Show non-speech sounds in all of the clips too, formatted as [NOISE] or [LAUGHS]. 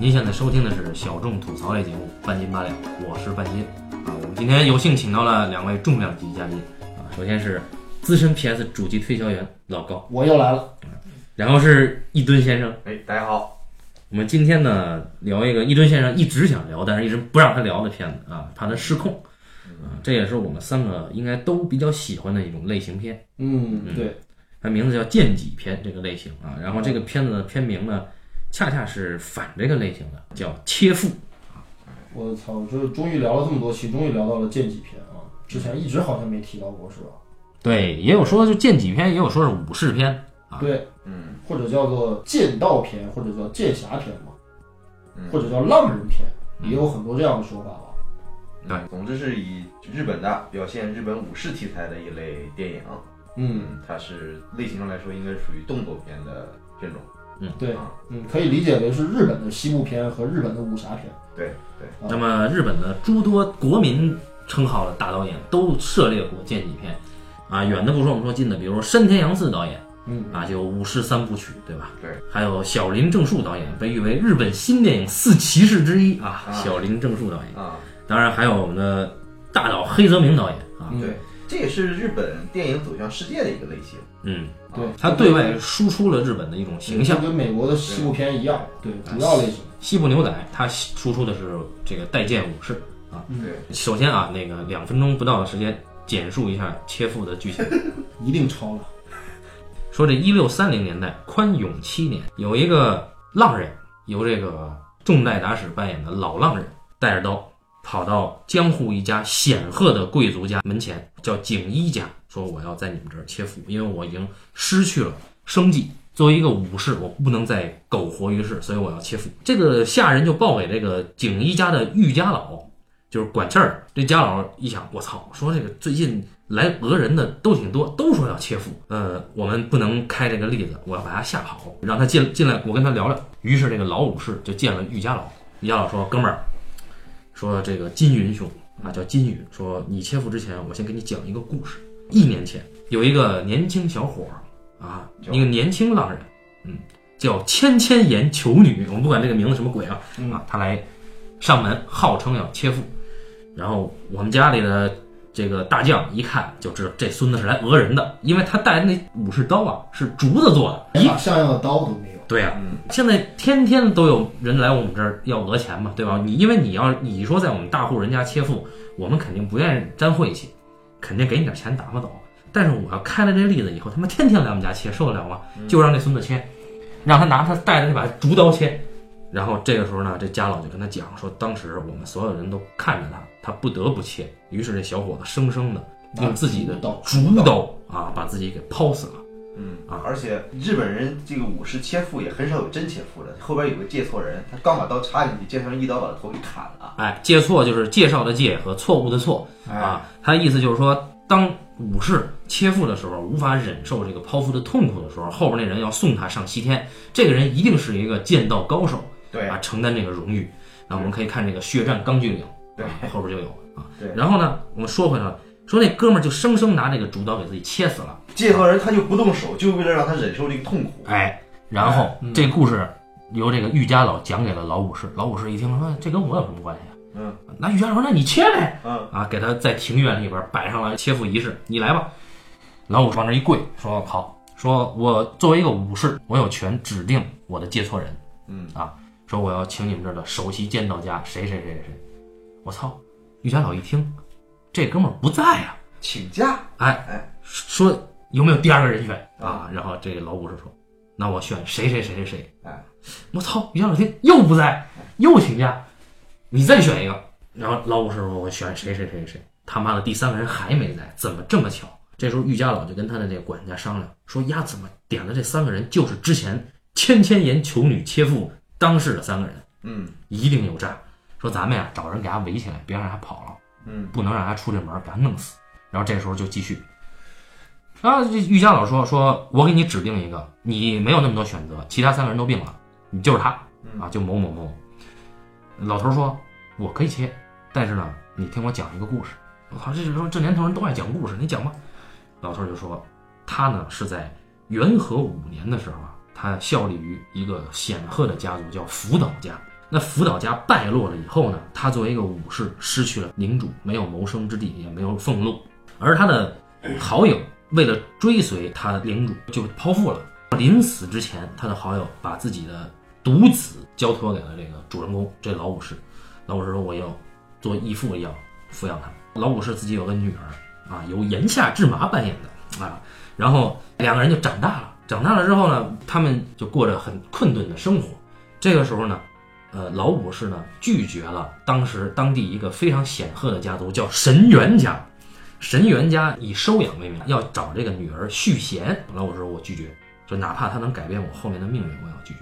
您现在收听的是小众吐槽类节目《半斤八两》，我是半斤啊。我们今天有幸请到了两位重量级嘉宾啊，首先是资深 PS 主机推销员老高，我又来了，然后是一吨先生。哎，大家好。我们今天呢聊一个一吨先生一直想聊，但是一直不让他聊的片子啊，怕他失控啊。这也是我们三个应该都比较喜欢的一种类型片。嗯，对，它名字叫剑戟片这个类型啊。然后这个片子的片名呢，恰恰是反这个类型的，叫切腹。我操，这终于聊了这么多期，终于聊到了剑戟片啊！之前一直好像没提到过，是吧？对，也有说就剑戟片，也有说是武士片。对，嗯，或者叫做剑道片，或者叫剑侠片嘛，嗯或者叫浪人片，也有很多这样的说法吧。对总之是以日本的表现日本武士题材的一类电影。嗯，它是类型上来说应该属于动作片的这种。对啊，嗯，可以理解为是日本的西部片和日本的武侠片。对对，那么日本的诸多国民称号的大导演都涉猎过剑戟片，啊，远的不说，我们说近的，比如说山田洋次导演嗯，啊，就武士三部曲，对吧？对。还有小林正树导演，被誉为日本新电影四骑士之一啊，啊小林正树导演。啊，当然还有我们的大岛黑泽明导演啊，嗯对，这也是日本电影走向世界的一个类型。嗯，对，他对外输出了日本的一种形象就。跟美国的西部片一样，对，主要类型。西部牛仔，他输出的是这个带剑武士啊。嗯对，首先啊，那个两分钟不到的时间，简述一下切腹的剧情。[LAUGHS] 一定超了。说这一六三零年代宽永七年，有一个浪人，由这个重代达史扮演的老浪人，带着刀跑到江户一家显赫的贵族家门前，叫景一家，说我要在你们这儿切腹，因为我已经失去了生计。作为一个武士，我不能再苟活于世，所以我要切腹。这个下人就报给这个景一家的御家老，就是管事儿。这家老一想，我操，说这个最近来讹人的都挺多，都说要切腹。呃，我们不能开这个例子，我要把他吓跑，让他进进来，我跟他聊聊。于是这个老武士就见了御家老，御家老说：“哥们儿，说这个金云兄啊，叫金云，说你切腹之前，我先给你讲一个故事。一年前有一个年轻小伙儿啊，一个年轻浪人，嗯，叫千千岩求女，我们不管这个名字什么鬼啊，嗯啊，他来上门，号称要切腹。然后我们家里的这个大将一看就知道这孙子是来讹人的，因为他带的那武士刀啊是竹子做的，一把像样的刀都没有。对呀、嗯，现在天天都有人来我们这儿要讹钱嘛，对吧？你因为你要你说在我们大户人家切腹，我们肯定不愿意沾晦气，肯定给你点钱打发走。但是我要开了这例子以后，他妈天天来我们家切，受得了吗？就让这孙子切，让他拿他带的那把竹刀切。然后这个时候呢，这家老就跟他讲说，当时我们所有人都看着他，他不得不切。于是这小伙子生生的用自己的拿竹竹刀啊，把自己给抛死了。嗯啊而且日本人这个武士切腹也很少有真切腹的，后边有个介错人，他刚把刀插进去，介错人一刀把他头给砍了。哎，介错就是介绍的介和错误的错啊。他的意思就是说，当武士切腹的时候，无法忍受这个剖腹的痛苦的时候，后边那人要送他上西天，这个人一定是一个剑道高手对啊，承担这个荣誉。那我们可以看这个《血战钢锯岭》，对啊后边就有啊。对然后呢，我们说回来了，说那哥们儿就生生拿这个竹刀给自己切死了。介错人他就不动手，就为了让他忍受这个痛苦。哎，然后嗯这故事由这个玉家老讲给了老武士，老武士一听说这跟我有什么关系啊？嗯那玉家老说那你切呗，嗯啊，给他在庭院里边摆上了切腹仪式，你来吧。老武士往那一跪，说好，说我作为一个武士，我有权指定我的接错人，嗯啊，说我要请你们这儿的首席剑道家谁谁谁谁谁。我操！玉家老一听，这哥们儿不在呀、请假。哎哎，说有没有第二个人选啊？然后这个老武士说，那我选谁谁谁谁谁。哎，我操！于小老听又不在，又请假，你再选一个。然后老武士说，我选谁谁谁谁。他妈的，第三个人还没在，怎么这么巧？这时候玉家老就跟他的那个管家商量，说呀，怎么点的这三个人就是之前千千言求女切腹当事的三个人，嗯一定有诈。说咱们呀找人给他围起来，别让他跑了。嗯不能让他出这门，把他弄死。然后这时候就继续。啊，这玉家老说说，我给你指定一个，你没有那么多选择，其他三个人都病了，你就是他啊，就某某某。老头说，我可以切，但是呢，你听我讲一个故事。我靠，这就说这年头人都爱讲故事，你讲吧。老头就说，他呢是在元和五年的时候啊，他效力于一个显赫的家族，叫福岛家。那福岛家败落了以后呢，他作为一个武士，失去了领主，没有谋生之地，也没有俸禄。而他的好友为了追随他领主，就剖腹了。临死之前，他的好友把自己的独子交托给了这个主人公，这老武士。老武士说：“我要做义父一样抚养他。”老武士自己有个女儿啊，由岩下智麻扮演的啊。然后两个人就长大了。长大了之后呢，他们就过着很困顿的生活。这个时候呢，呃，老武士呢拒绝了当时当地一个非常显赫的家族，叫神原家。神原家以收养为名，要找这个女儿续弦。老武士说：“我拒绝。”就哪怕他能改变我后面的命运，我也要拒绝。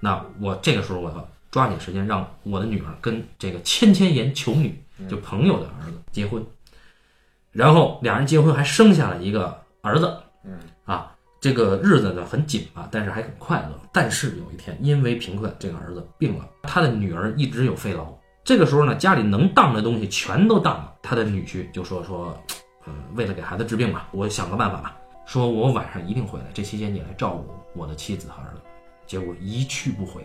那我这个时候我要抓紧时间让我的女儿跟这个千千岩求女，就朋友的儿子结婚，然后两人结婚还生下了一个儿子。这个日子呢很紧吧，但是还很快乐。但是有一天因为贫困，这个儿子病了，他的女儿一直有肺痨。这个时候呢，家里能当的东西全都当了。他的女婿就说说，嗯，为了给孩子治病吧，我想个办法吧。说我晚上一定回来，这期间你来照顾我的妻子和儿子。结果一去不回，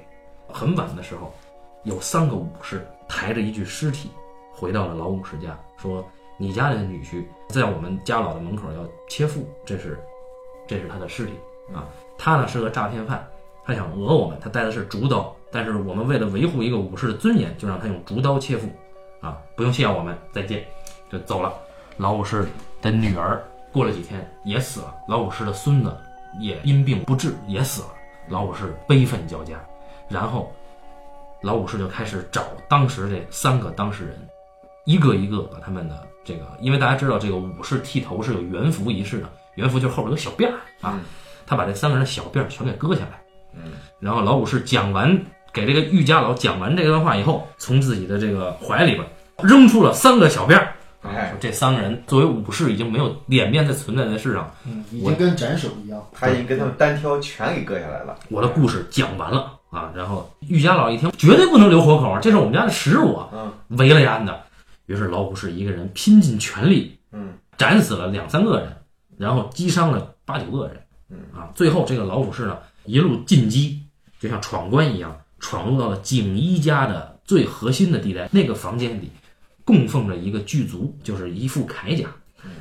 很晚的时候，有三个武士抬着一具尸体回到了老武士家，说你家的女婿在我们家老的门口要切腹，这是，这是他的尸体啊。他呢是个诈骗犯，他想讹我们，他带的是竹刀，但是我们为了维护一个武士的尊严，就让他用竹刀切腹，啊，不用谢我们，再见，就走了。老武士的女儿。过了几天也死了，老武士的孙子也因病不治也死了，老武士悲愤交加，然后老武士就开始找当时这三个当事人，一个一个把他们的这个，因为大家知道这个武士剃头是有元服仪式的，元服就后边有个小辫儿啊，他把这三个人的小辫儿全给割下来，嗯，然后老武士讲完给这个玉家老讲完这段话以后，从自己的这个怀里边扔出了三个小辫儿。哎，这三个人作为武士已经没有脸面再存在在世上，嗯，已经跟斩首一样。他已经跟他们单挑全给割下来了。我的故事讲完了啊，然后玉家老一听，绝对不能留活口，这是我们家的食物啊，嗯围了安的。于是老武士一个人拼尽全力，嗯斩死了两三个人，然后击伤了八九个人，嗯啊，最后这个老武士呢一路进击，就像闯关一样，闯入到了景一家的最核心的地带，那个房间里。供奉着一个巨足，就是一副铠甲。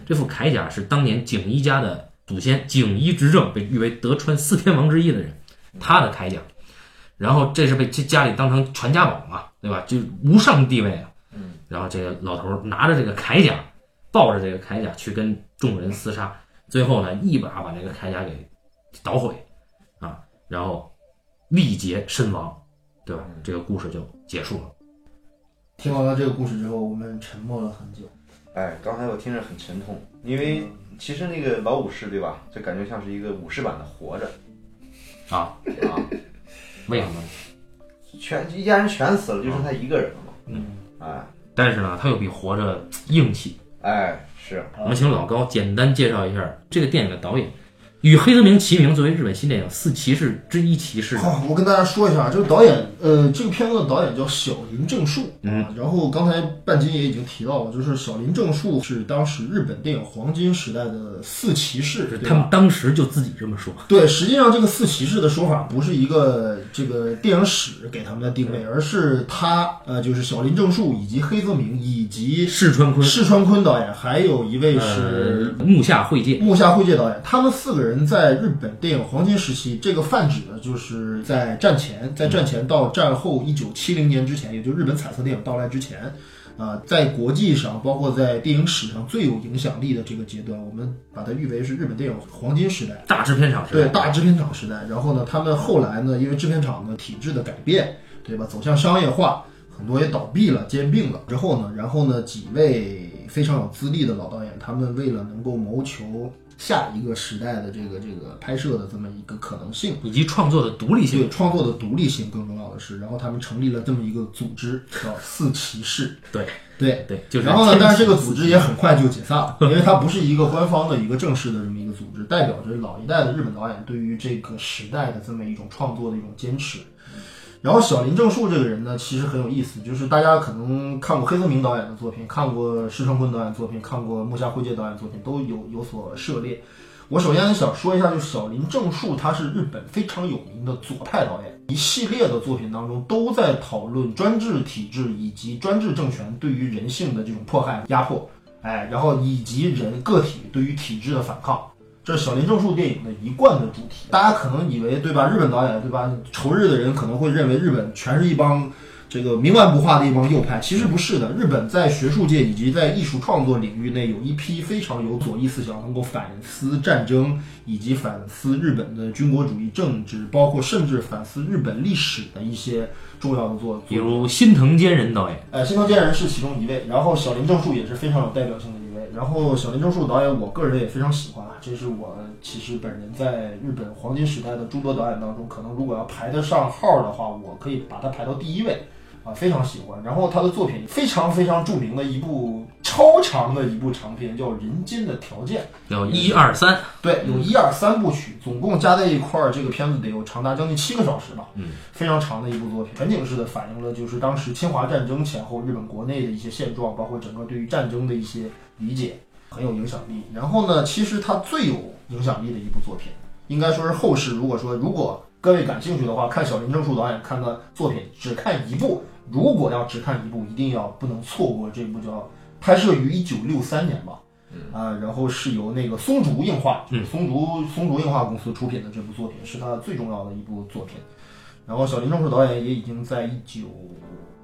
这副铠甲是当年景一家的祖先景一执政，被誉为德川四天王之一的人，他的铠甲。然后这是被这家里当成传家宝嘛，对吧？就无上地位啊。嗯。然后这个老头拿着这个铠甲，抱着这个铠甲去跟众人厮杀，最后呢一把把这个铠甲给捣毁，啊，然后力竭身亡，对吧？这个故事就结束了。听完了这个故事之后，我们沉默了很久。哎，刚才我听着很沉痛，因为其实那个老武士对吧，就感觉像是一个武士版的活着啊啊，为什么？全一家人全死了，就剩他一个人了嘛。嗯，哎但是呢，他又比活着硬气。哎是，我们请老高简单介绍一下这个电影的导演。与黑泽明齐名，作为日本新电影《四骑士》之一骑士。好，我跟大家说一下，这个导演，呃，这个片子的导演叫小林正树。嗯，然后刚才半斤也已经提到了，就是小林正树是当时日本电影黄金时代的四骑士，他们当时就自己这么说。对，实际上这个四骑士的说法不是一个这个电影史给他们的定位，而是他呃，就是小林正树以及黑泽明以及世川昆，世川昆导演，还有一位是呃木下惠介。木下惠介导演，他们四个人在日本电影黄金时期，这个泛指的就是在战前，在战前到战后一九七零年之前，也就日本彩色电影到来之前，啊、在国际上，包括在电影史上最有影响力的这个阶段，我们把它誉为是日本电影黄金时代。大制片厂时代对大制片厂时代，然后呢，他们后来呢，因为制片厂的体制的改变，对吧，走向商业化，很多也倒闭了、兼并了。之后呢，然后呢，几位非常有资历的老导演，他们为了能够谋求下一个时代的这个这个拍摄的这么一个可能性，以及创作的独立性。对创作的独立性更重要的是，然后他们成立了这么一个组织，叫四骑士。对对，对，就是。然后呢，但是这个组织也很快就解散了，[LAUGHS] 因为它不是一个官方的一个正式的这么一个组织，代表着老一代的日本导演对于这个时代的这么一种创作的一种坚持。然后小林正树这个人呢，其实很有意思，就是大家可能看过黑泽明导演的作品，看过石川昆导演作品，看过木下惠介导演作品，都有有所涉猎。我首先想说一下，就是小林正树，他是日本非常有名的左派导演，一系列的作品当中都在讨论专制体制以及专制政权对于人性的这种迫害、压迫，哎，然后以及人个体对于体制的反抗。这是小林正树电影的一贯的主题。大家可能以为，对吧？日本导演，对吧？仇日的人可能会认为日本全是一帮这个冥顽不化的一帮右派，其实不是的。日本在学术界以及在艺术创作领域内，有一批非常有左翼思想，能够反思战争以及反思日本的军国主义政治，包括甚至反思日本历史的一些重要的作比如新藤坚人导演，呃，新藤健人是其中一位，然后小林正树也是非常有代表性的。然后小林正树导演，我个人也非常喜欢啊，这是我其实本人在日本黄金时代的诸多导演当中，可能如果要排得上号的话，我可以把他排到第一位啊，非常喜欢。然后他的作品非常非常著名的一部超长的一部长片叫《人间的条件》，有一二三，对，有一二三部曲，总共加在一块儿，这个片子得有长达将近七个小时吧，嗯，非常长的一部作品，全景式的反映了就是当时侵华战争前后日本国内的一些现状，包括整个对于战争的一些理解，很有影响力。然后呢，其实他最有影响力的一部作品，应该说是后世如果说如果各位感兴趣的话，看小林正树导演看的作品，只看一部，如果要只看一部，一定要不能错过这部叫拍摄于一九六三年吧。啊，然后是由那个松竹映画，就是松竹松竹映画公司出品的这部作品，是他最重要的一部作品。然后小林正树导演也已经在一九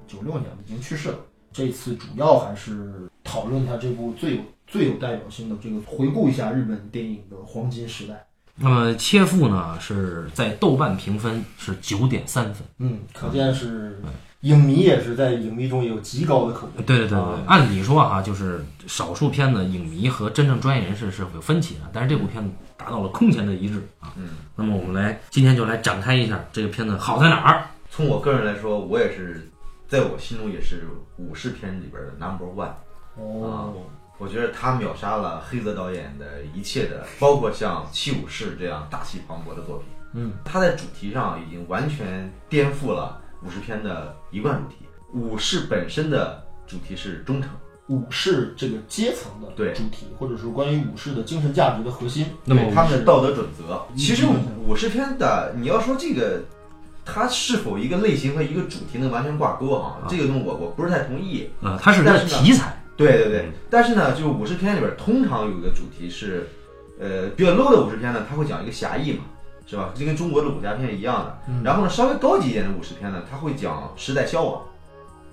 九六年已经去世了。这次主要还是讨论他这部最有最有代表性的这个，回顾一下日本电影的黄金时代。那么切腹呢是在豆瓣评分是九点三分。嗯，可见是影迷也是在影迷中有极高的口碑。对对对啊对，按理说哈，就是少数片子影迷和真正专业人士是有分歧的，但是这部片子达到了空前的一致啊。嗯，那么我们来今天就来展开一下这个片子好在哪儿。从我个人来说，我也是在我心中也是武士片里边的 number one。哦，我觉得他秒杀了黑泽导演的一切的，包括像《七武士》这样大气磅礴的作品。嗯，他在主题上已经完全颠覆了武士片的一贯主题。武士本身的主题是忠诚，武士这个阶层的对主题，或者说关于武士的精神价值的核心。那么他们的道德准则。嗯其实武士片的，你要说这个，它是否一个类型和一个主题能完全挂钩啊？这个东西我我不是太同意。呃，它是个但是呢题材，对对对，但是呢，就是武士片里边通常有一个主题是，呃，比较 low 的武士片呢，它会讲一个侠义嘛，是吧？就跟中国的武侠片一样的。嗯然后呢，稍微高级一点的武士片呢，它会讲时代消亡，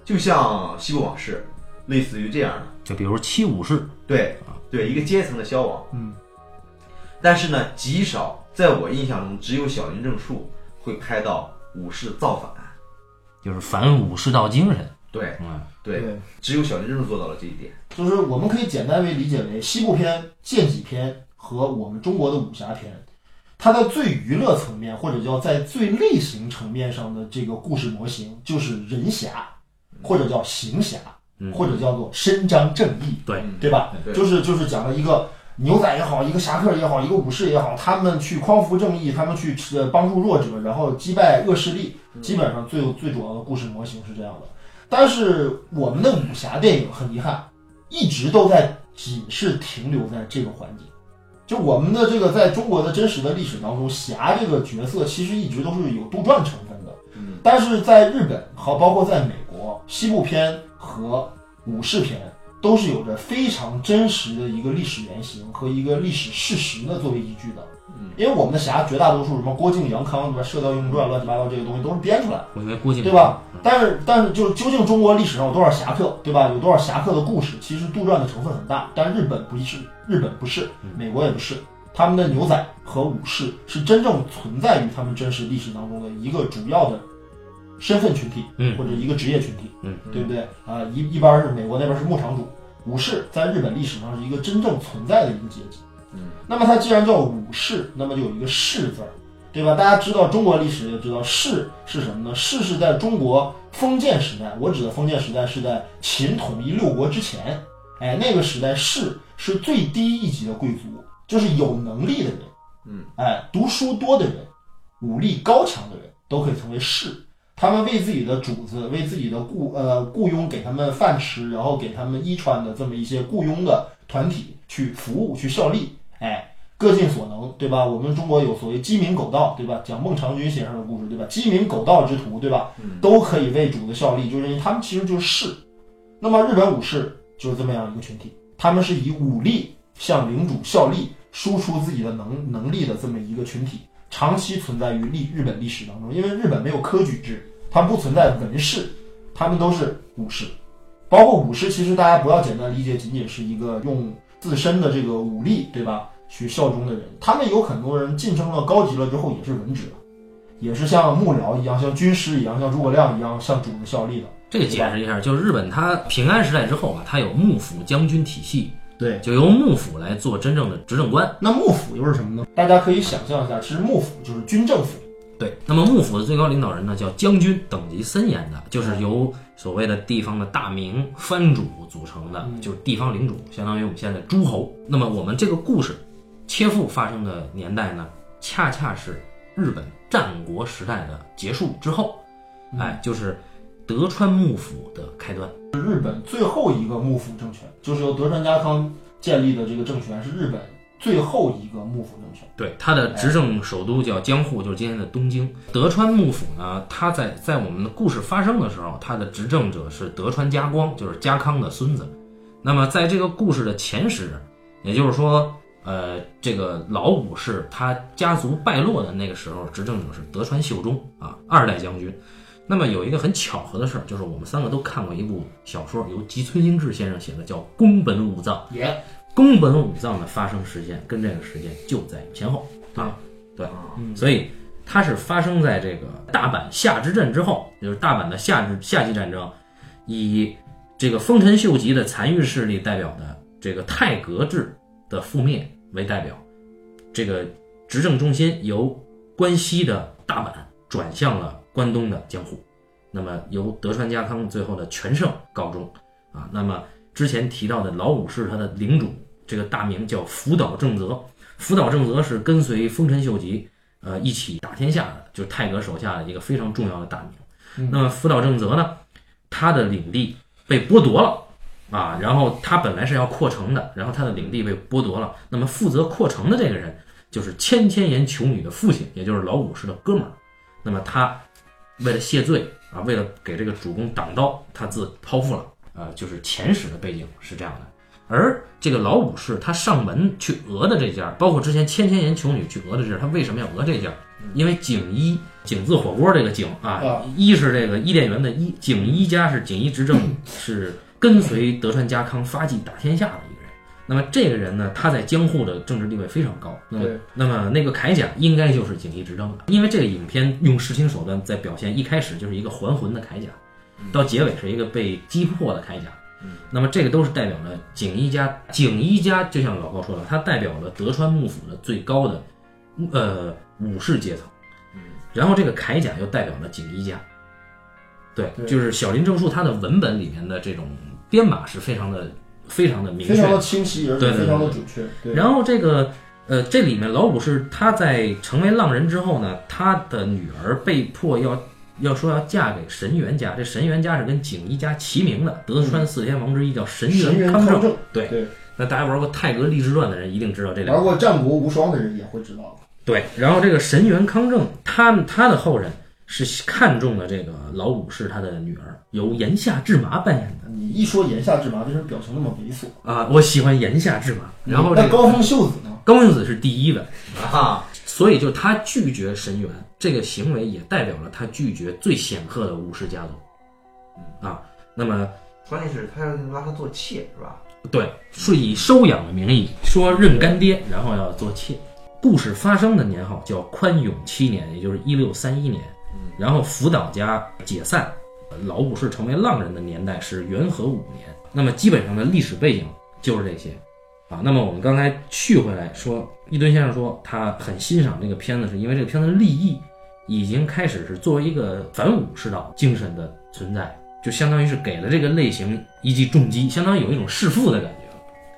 就像《西部往事》，类似于这样的。就比如七武士，对对，一个阶层的消亡。嗯，但是呢，极少，在我印象中，只有小林正树会拍到武士造反。就是反武士道精神。对嗯，对，只有小林正树做到了这一点。就是我们可以简单为理解为西部片、剑戟片和我们中国的武侠片，它的最娱乐层面或者叫在最类型层面上的这个故事模型，就是人侠，或者叫行侠，嗯或者叫做伸张正义，对，嗯对吧？对就是就是讲了一个牛仔也好，一个侠客也好，一个武士也好，他们去匡扶正义，他们去呃帮助弱者，然后击败恶势力，基本上最最主要的故事模型是这样的。但是我们的武侠电影很遗憾，一直都在仅是停留在这个环节。就我们的这个在中国的真实的历史当中，侠这个角色其实一直都是有杜撰成分的。嗯，但是在日本和包括在美国，西部片和武士片都是有着非常真实的一个历史原型和一个历史事实的作为依据的。嗯，因为我们的侠绝大多数什么郭靖、杨康对吧，《射雕英雄传》乱七八糟这些东西都是编出来的。我觉得郭靖对吧？但是但是就究竟中国历史上有多少侠客，对吧？有多少侠客的故事，其实杜撰的成分很大。但日本不是，日本不是，美国也不是，他们的牛仔和武士是真正存在于他们真实历史当中的一个主要的身份群体，嗯或者一个职业群体，嗯，对不对？啊，一一般是美国那边是牧场主，武士在日本历史上是一个真正存在的一个阶级。嗯，那么它既然叫武士，那么就有一个士字儿，对吧？大家知道中国历史也知道士是什么呢？士是在中国封建时代，我指的封建时代是在秦统一六国之前，哎，那个时代士是最低一级的贵族，就是有能力的人，嗯，哎，读书多的人，武力高强的人都可以成为士。他们为自己的主子、为自己的雇呃雇佣给他们饭吃，然后给他们衣穿的这么一些雇佣的团体去服务、去效力，哎，各尽所能，对吧？我们中国有所谓鸡鸣狗盗，对吧？讲孟尝君先生的故事，对吧？鸡鸣狗盗之徒，对吧？都可以为主子效力，就因为他们其实就是士。那么日本武士就是这么样一个群体，他们是以武力向领主效力，输出自己的能能力的这么一个群体，长期存在于历日本历史当中。因为日本没有科举制，它不存在文士，他们都是武士。包括武士，其实大家不要简单理解，仅仅是一个用自身的这个武力，对吧？去效忠的人，他们有很多人晋升了高级了之后也是文职，也是像幕僚一样，像军师一样，像诸葛亮一样向主子效力的。这个解释一下，就是日本它平安时代之后啊，它有幕府将军体系，对，就由幕府来做真正的执政官。那幕府又是什么呢？大家可以想象一下，其实幕府就是军政府。对，那么幕府的最高领导人呢，叫将军，等级森严的，就是由所谓的地方的大名藩主组成的，就是地方领主，相当于我们现在的诸侯。那么我们这个故事切腹发生的年代呢，恰恰是日本战国时代的结束之后，哎，就是德川幕府的开端。日本最后一个幕府政权，就是由德川家康建立的这个政权，是日本最后一个幕府政权。对，他的执政首都叫江户，就是今天的东京。德川幕府呢，它在在我们的故事发生的时候，它的执政者是德川家光，就是家康的孙子。那么在这个故事的前十，也就是说，呃，这个老武士他家族败落的那个时候，执政者是德川秀忠啊，二代将军。那么有一个很巧合的事儿，就是我们三个都看过一部小说，由吉村英治先生写的，叫《宫本武藏》。也宫本武藏的发生时间跟这个时间就在前后啊，对，所以它是发生在这个大阪夏之阵之后，就是大阪的夏之夏季战争，以这个丰臣秀吉的残余势力代表的这个太阁制的覆灭为代表，这个执政中心由关西的大阪转向了关东的江户，那么由德川家康最后的全胜告终啊，那么之前提到的老武士他的领主。这个大名叫福岛正则，福岛正则是跟随丰臣秀吉，呃，一起打天下的，就是泰阁手下的一个非常重要的大名。那么福岛正则呢，他的领地被剥夺了啊，然后他本来是要扩城的，然后他的领地被剥夺了。那么负责扩城的这个人就是千千岩求女的父亲，也就是老武士的哥们儿。那么他为了谢罪啊，为了给这个主公挡刀，他自剖腹了。呃，就是前史的背景是这样的。而这个老武士他上门去讹的这家，包括之前千千岩求女去讹的这家，他为什么要讹这家？因为景一景字火锅这个景啊，一是这个伊甸园的伊，景一家是锦衣执政，[LAUGHS] 是跟随德川家康发迹打天下的。那么这个人呢，他在江户的政治地位非常高。那么那么那个铠甲应该就是景一执政的，因为这个影片用视听手段在表现，一开始就是一个还魂的铠甲，到结尾是一个被击破的铠甲。那么这个都是代表了景一家，景一家就像老高说的，它代表了德川幕府的最高的，呃武士阶层。然后这个铠甲又代表了景一家。对，就是小林正树他的文本里面的这种编码是非常的、非常的明确、非常的清晰，而且非常的准确。对。然后这个呃，这里面老武士他在成为浪人之后呢，他的女儿被迫要。要说要嫁给神元家，这神元家是跟景一家齐名的，德川四天王之一，叫神元康正。对对，那大家玩过《泰格立志传》的人一定知道这两。玩过《战国无双》的人也会知道。对，然后这个神元康正，他他的后人是看中了这个老武士他的女儿，由岩下志麻扮演的。你一说岩下志麻，为什么表情那么猥琐啊！我喜欢岩下志麻。然后那高峰秀子呢？高峰秀子是第一的啊。所以，就他拒绝神原这个行为，也代表了他拒绝最显赫的武士家族，啊，那么关键是他要拉他做妾，是吧？对，是以收养的名义说认干爹，然后要做妾。故事发生的年号叫宽永七年，也就是一六三一年。然后福岛家解散，老武士成为浪人的年代是元和五年。那么基本上的历史背景就是这些。啊，那么我们刚才续回来说，伊顿先生说他很欣赏这个片子，是因为这个片子的立意已经开始是作为一个反武士道精神的存在，就相当于是给了这个类型一记重击，相当于有一种弑父的感觉。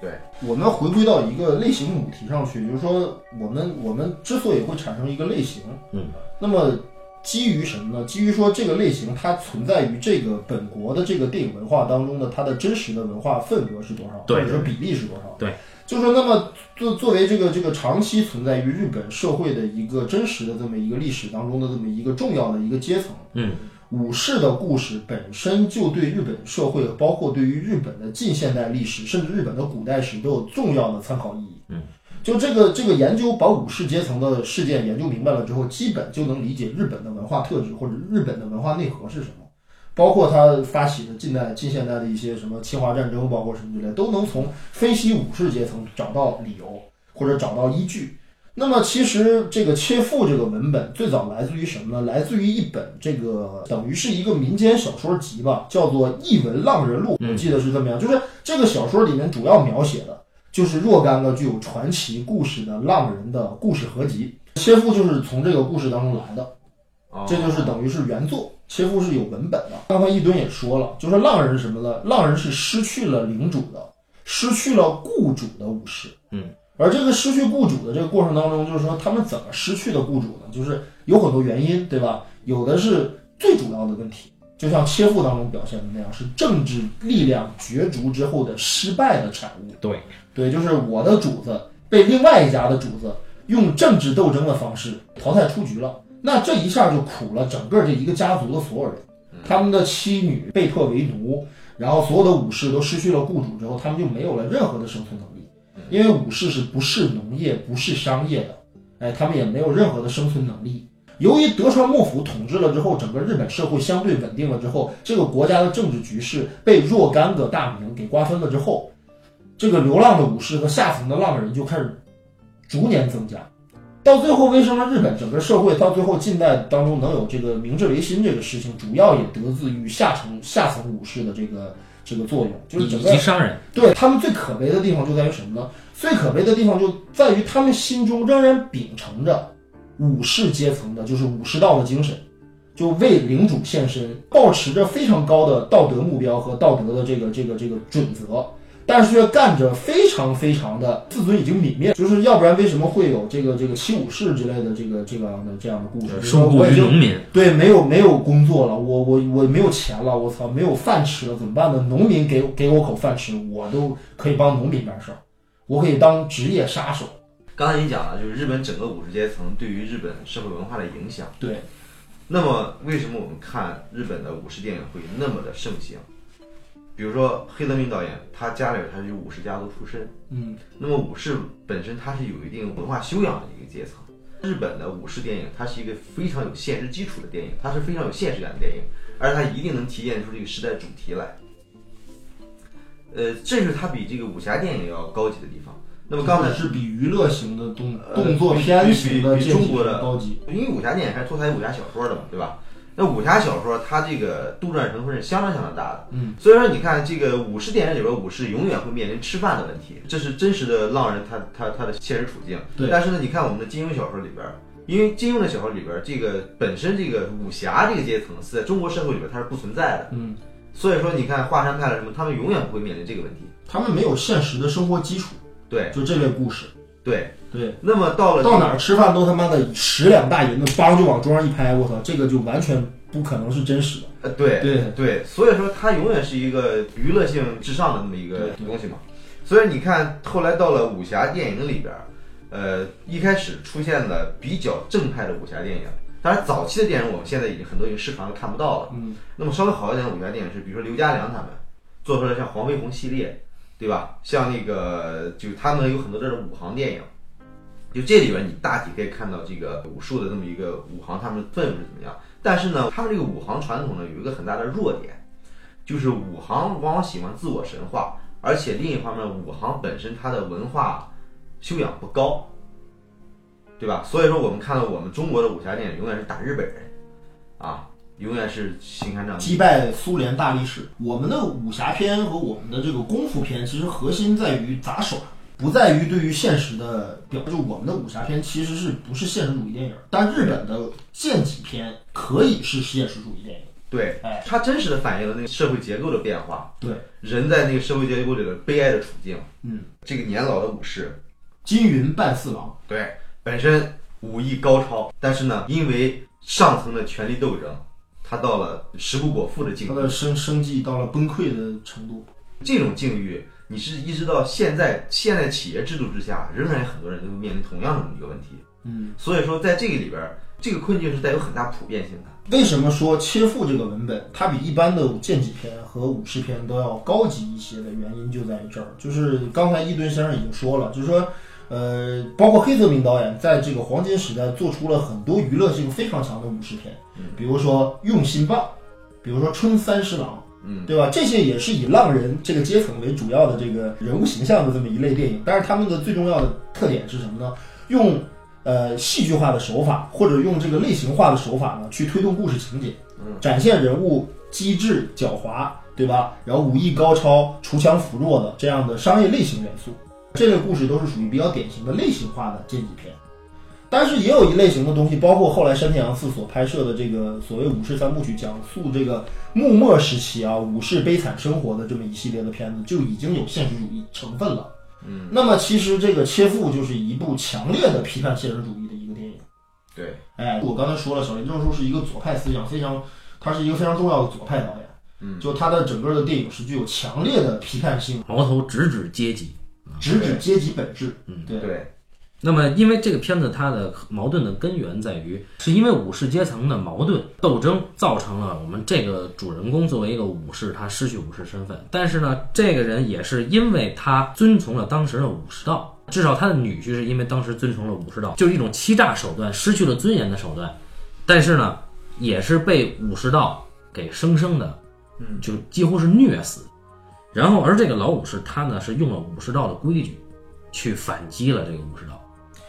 对，我们回归到一个类型母题上去，就是说我们我们之所以会产生一个类型，嗯，那么。基于什么呢？基于说这个类型它存在于这个本国的这个电影文化当中的它的真实的文化份额是多少，或者说比例是多少？对，就是说，那么作作为这个这个长期存在于日本社会的一个真实的这么一个历史当中的这么一个重要的一个阶层，嗯，武士的故事本身就对日本社会，包括对于日本的近现代历史，甚至日本的古代史都有重要的参考意义。嗯，就这个这个研究把武士阶层的事件研究明白了之后，基本就能理解日本的文化特质或者日本的文化内核是什么。包括他发起的近代、近现代的一些什么侵华战争，包括什么之类，都能从分析武士阶层找到理由或者找到依据。那么，其实这个切腹这个文本最早来自于什么呢？来自于一本这个等于是一个民间小说集吧，叫做《译文浪人录》，我记得是这么样。就是这个小说里面主要描写的就是若干个具有传奇故事的浪人的故事合集。切腹就是从这个故事当中来的。哦这就是等于是原作，切腹是有文本的。刚才一吨也说了，就是浪人是什么呢？浪人是失去了领主的，失去了雇主的武士。嗯，而这个失去雇主的这个过程当中，就是说他们怎么失去的雇主呢？就是有很多原因，对吧？有的是最主要的问题，就像切腹当中表现的那样，是政治力量角逐之后的失败的产物。对，对，就是我的主子被另外一家的主子用政治斗争的方式淘汰出局了，那这一下就苦了整个这一个家族的所有人，他们的妻女被迫为奴，然后所有的武士都失去了雇主之后，他们就没有了任何的生存能力，因为武士是不是农业、不是商业的，哎，他们也没有任何的生存能力。由于德川幕府统治了之后，整个日本社会相对稳定了之后，这个国家的政治局势被若干个大名给瓜分了之后，这个流浪的武士和下层的浪人就开始逐年增加，到最后，为什么日本整个社会到最后近代当中能有这个明治维新这个事情，主要也得自于下层下层武士的这个这个作用，就是整以个及商人，对他们最可悲的地方就在于什么呢？最可悲的地方就在于他们心中仍然秉承着武士阶层的，就是武士道的精神，就为领主献身，保持着非常高的道德目标和道德的这个这个这个准则，但是却干着非常非常的自尊已经泯灭，就是要不然为什么会有这个这个七武士之类的这个这个样的这样的故事？就是说受雇我已经于农民，对，没有没有工作了，我我我没有钱了，我操，没有饭吃了，怎么办呢？农民给给我口饭吃，我都可以帮农民办事儿，我可以当职业杀手。刚才您讲了，就是日本整个武士阶层对于日本社会文化的影响。对，那么为什么我们看日本的武士电影会那么的盛行？比如说黑泽明导演，他家里边他是武士家族出身，嗯，那么武士本身他是有一定文化修养的一个阶层。日本的武士电影，它是一个非常有现实基础的电影，它是非常有现实感的电影，而它一定能体现出这个时代主题来。呃，这是它比这个武侠电影要高级的地方。那么刚才是比娱乐型的动呃动作片型的比中国的高级。因为武侠电影还是脱胎于武侠小说的嘛，对吧？那武侠小说它这个杜撰成分是相当相当大的，嗯，所以说你看这个武士电影里边，武士永远会面临吃饭的问题，这是真实的浪人他他他的现实处境。对但是呢，你看我们的金庸小说里边，因为金庸的小说里边，这个本身这个武侠这个阶层是在中国社会里边它是不存在的，嗯，所以说你看华山派了什么，他们永远不会面临这个问题。他们没有现实的生活基础，对就这类故事。对，对，那么到了到哪儿吃饭都他妈的十两大银子，梆就往桌上一拍，我操，这个就完全不可能是真实的。呃，对对对，所以说它永远是一个娱乐性至上的那么一个东西嘛。所以你看，后来到了武侠电影里边儿，呃，一开始出现了比较正派的武侠电影。当然，早期的电影我们现在已经很多已经市场上看不到了。嗯，那么稍微好一点的武侠电影是，比如说刘家良他们做出来像黄飞鸿系列，对吧？像那个就他们有很多这种武行电影，就这里边你大体可以看到这个武术的这么一个武行他们的氛围是怎么样。但是呢，他们这个武行传统呢有一个很大的弱点，就是武行往往喜欢自我神话，而且另一方面，武行本身它的文化修养不高，对吧？所以说我们看到我们中国的武侠电影永远是打日本人，啊，永远是秦汉仗义。击败苏联大力士。我们的武侠片和我们的这个功夫片，其实核心在于砸手，不在于对于现实的表。就我们的武侠片其实是不是现实主义电影？但日本的剑戟片可以是现实主义电影。对哎，它真实的反映了那个社会结构的变化，对，人在那个社会结构里的悲哀的处境。嗯，这个年老的武士，金云半四郎，对，本身武艺高超，但是呢，因为上层的权力斗争，他到了食不果腹的境地。他的生生计到了崩溃的程度。这种境遇你是一直到现在现在企业制度之下，仍然有很多人都面临同样的一个问题。嗯，所以说在这个里边儿，这个困境是带有很大普遍性的。为什么说切腹这个文本它比一般的剑戟篇和武士篇都要高级一些的原因就在于这儿，就是刚才伊顿先生已经说了，就是说，呃，包括黑泽明导演在这个黄金时代做出了很多娱乐性非常强的武士片，比如说《用心棒》，比如说《春三十郎》，嗯，对吧？这些也是以浪人这个阶层为主要的这个人物形象的这么一类电影，但是他们的最重要的特点是什么呢？用呃戏剧化的手法，或者用这个类型化的手法呢，去推动故事情节，展现人物机智狡猾，对吧？然后武艺高超、锄强扶弱的这样的商业类型元素，这类故事都是属于比较典型的类型化的剑戟片。但是也有一类型的东西，包括后来山田洋次所拍摄的这个所谓武士三部曲，讲述这个幕末时期啊武士悲惨生活的这么一系列的片子，就已经有现实主义成分了。嗯，那么其实这个切腹就是一部强烈的批判现实主义的一个电影。对，哎，我刚才说了，小林正树是一个左派思想非常，他是一个非常重要的左派导演。嗯，就他的整个的电影是具有强烈的批判性，矛头直指阶级。直指阶级本质。嗯，对。对，那么，因为这个片子它的矛盾的根源在于，是因为武士阶层的矛盾斗争造成了我们这个主人公作为一个武士，他失去武士身份。但是呢，这个人也是因为他遵从了当时的武士道，至少他的女婿是因为当时遵从了武士道，就是一种欺诈手段，失去了尊严的手段。但是呢，也是被武士道给生生的，嗯，就几乎是虐死。然后，而这个老武士他呢，是用了武士道的规矩，去反击了这个武士道。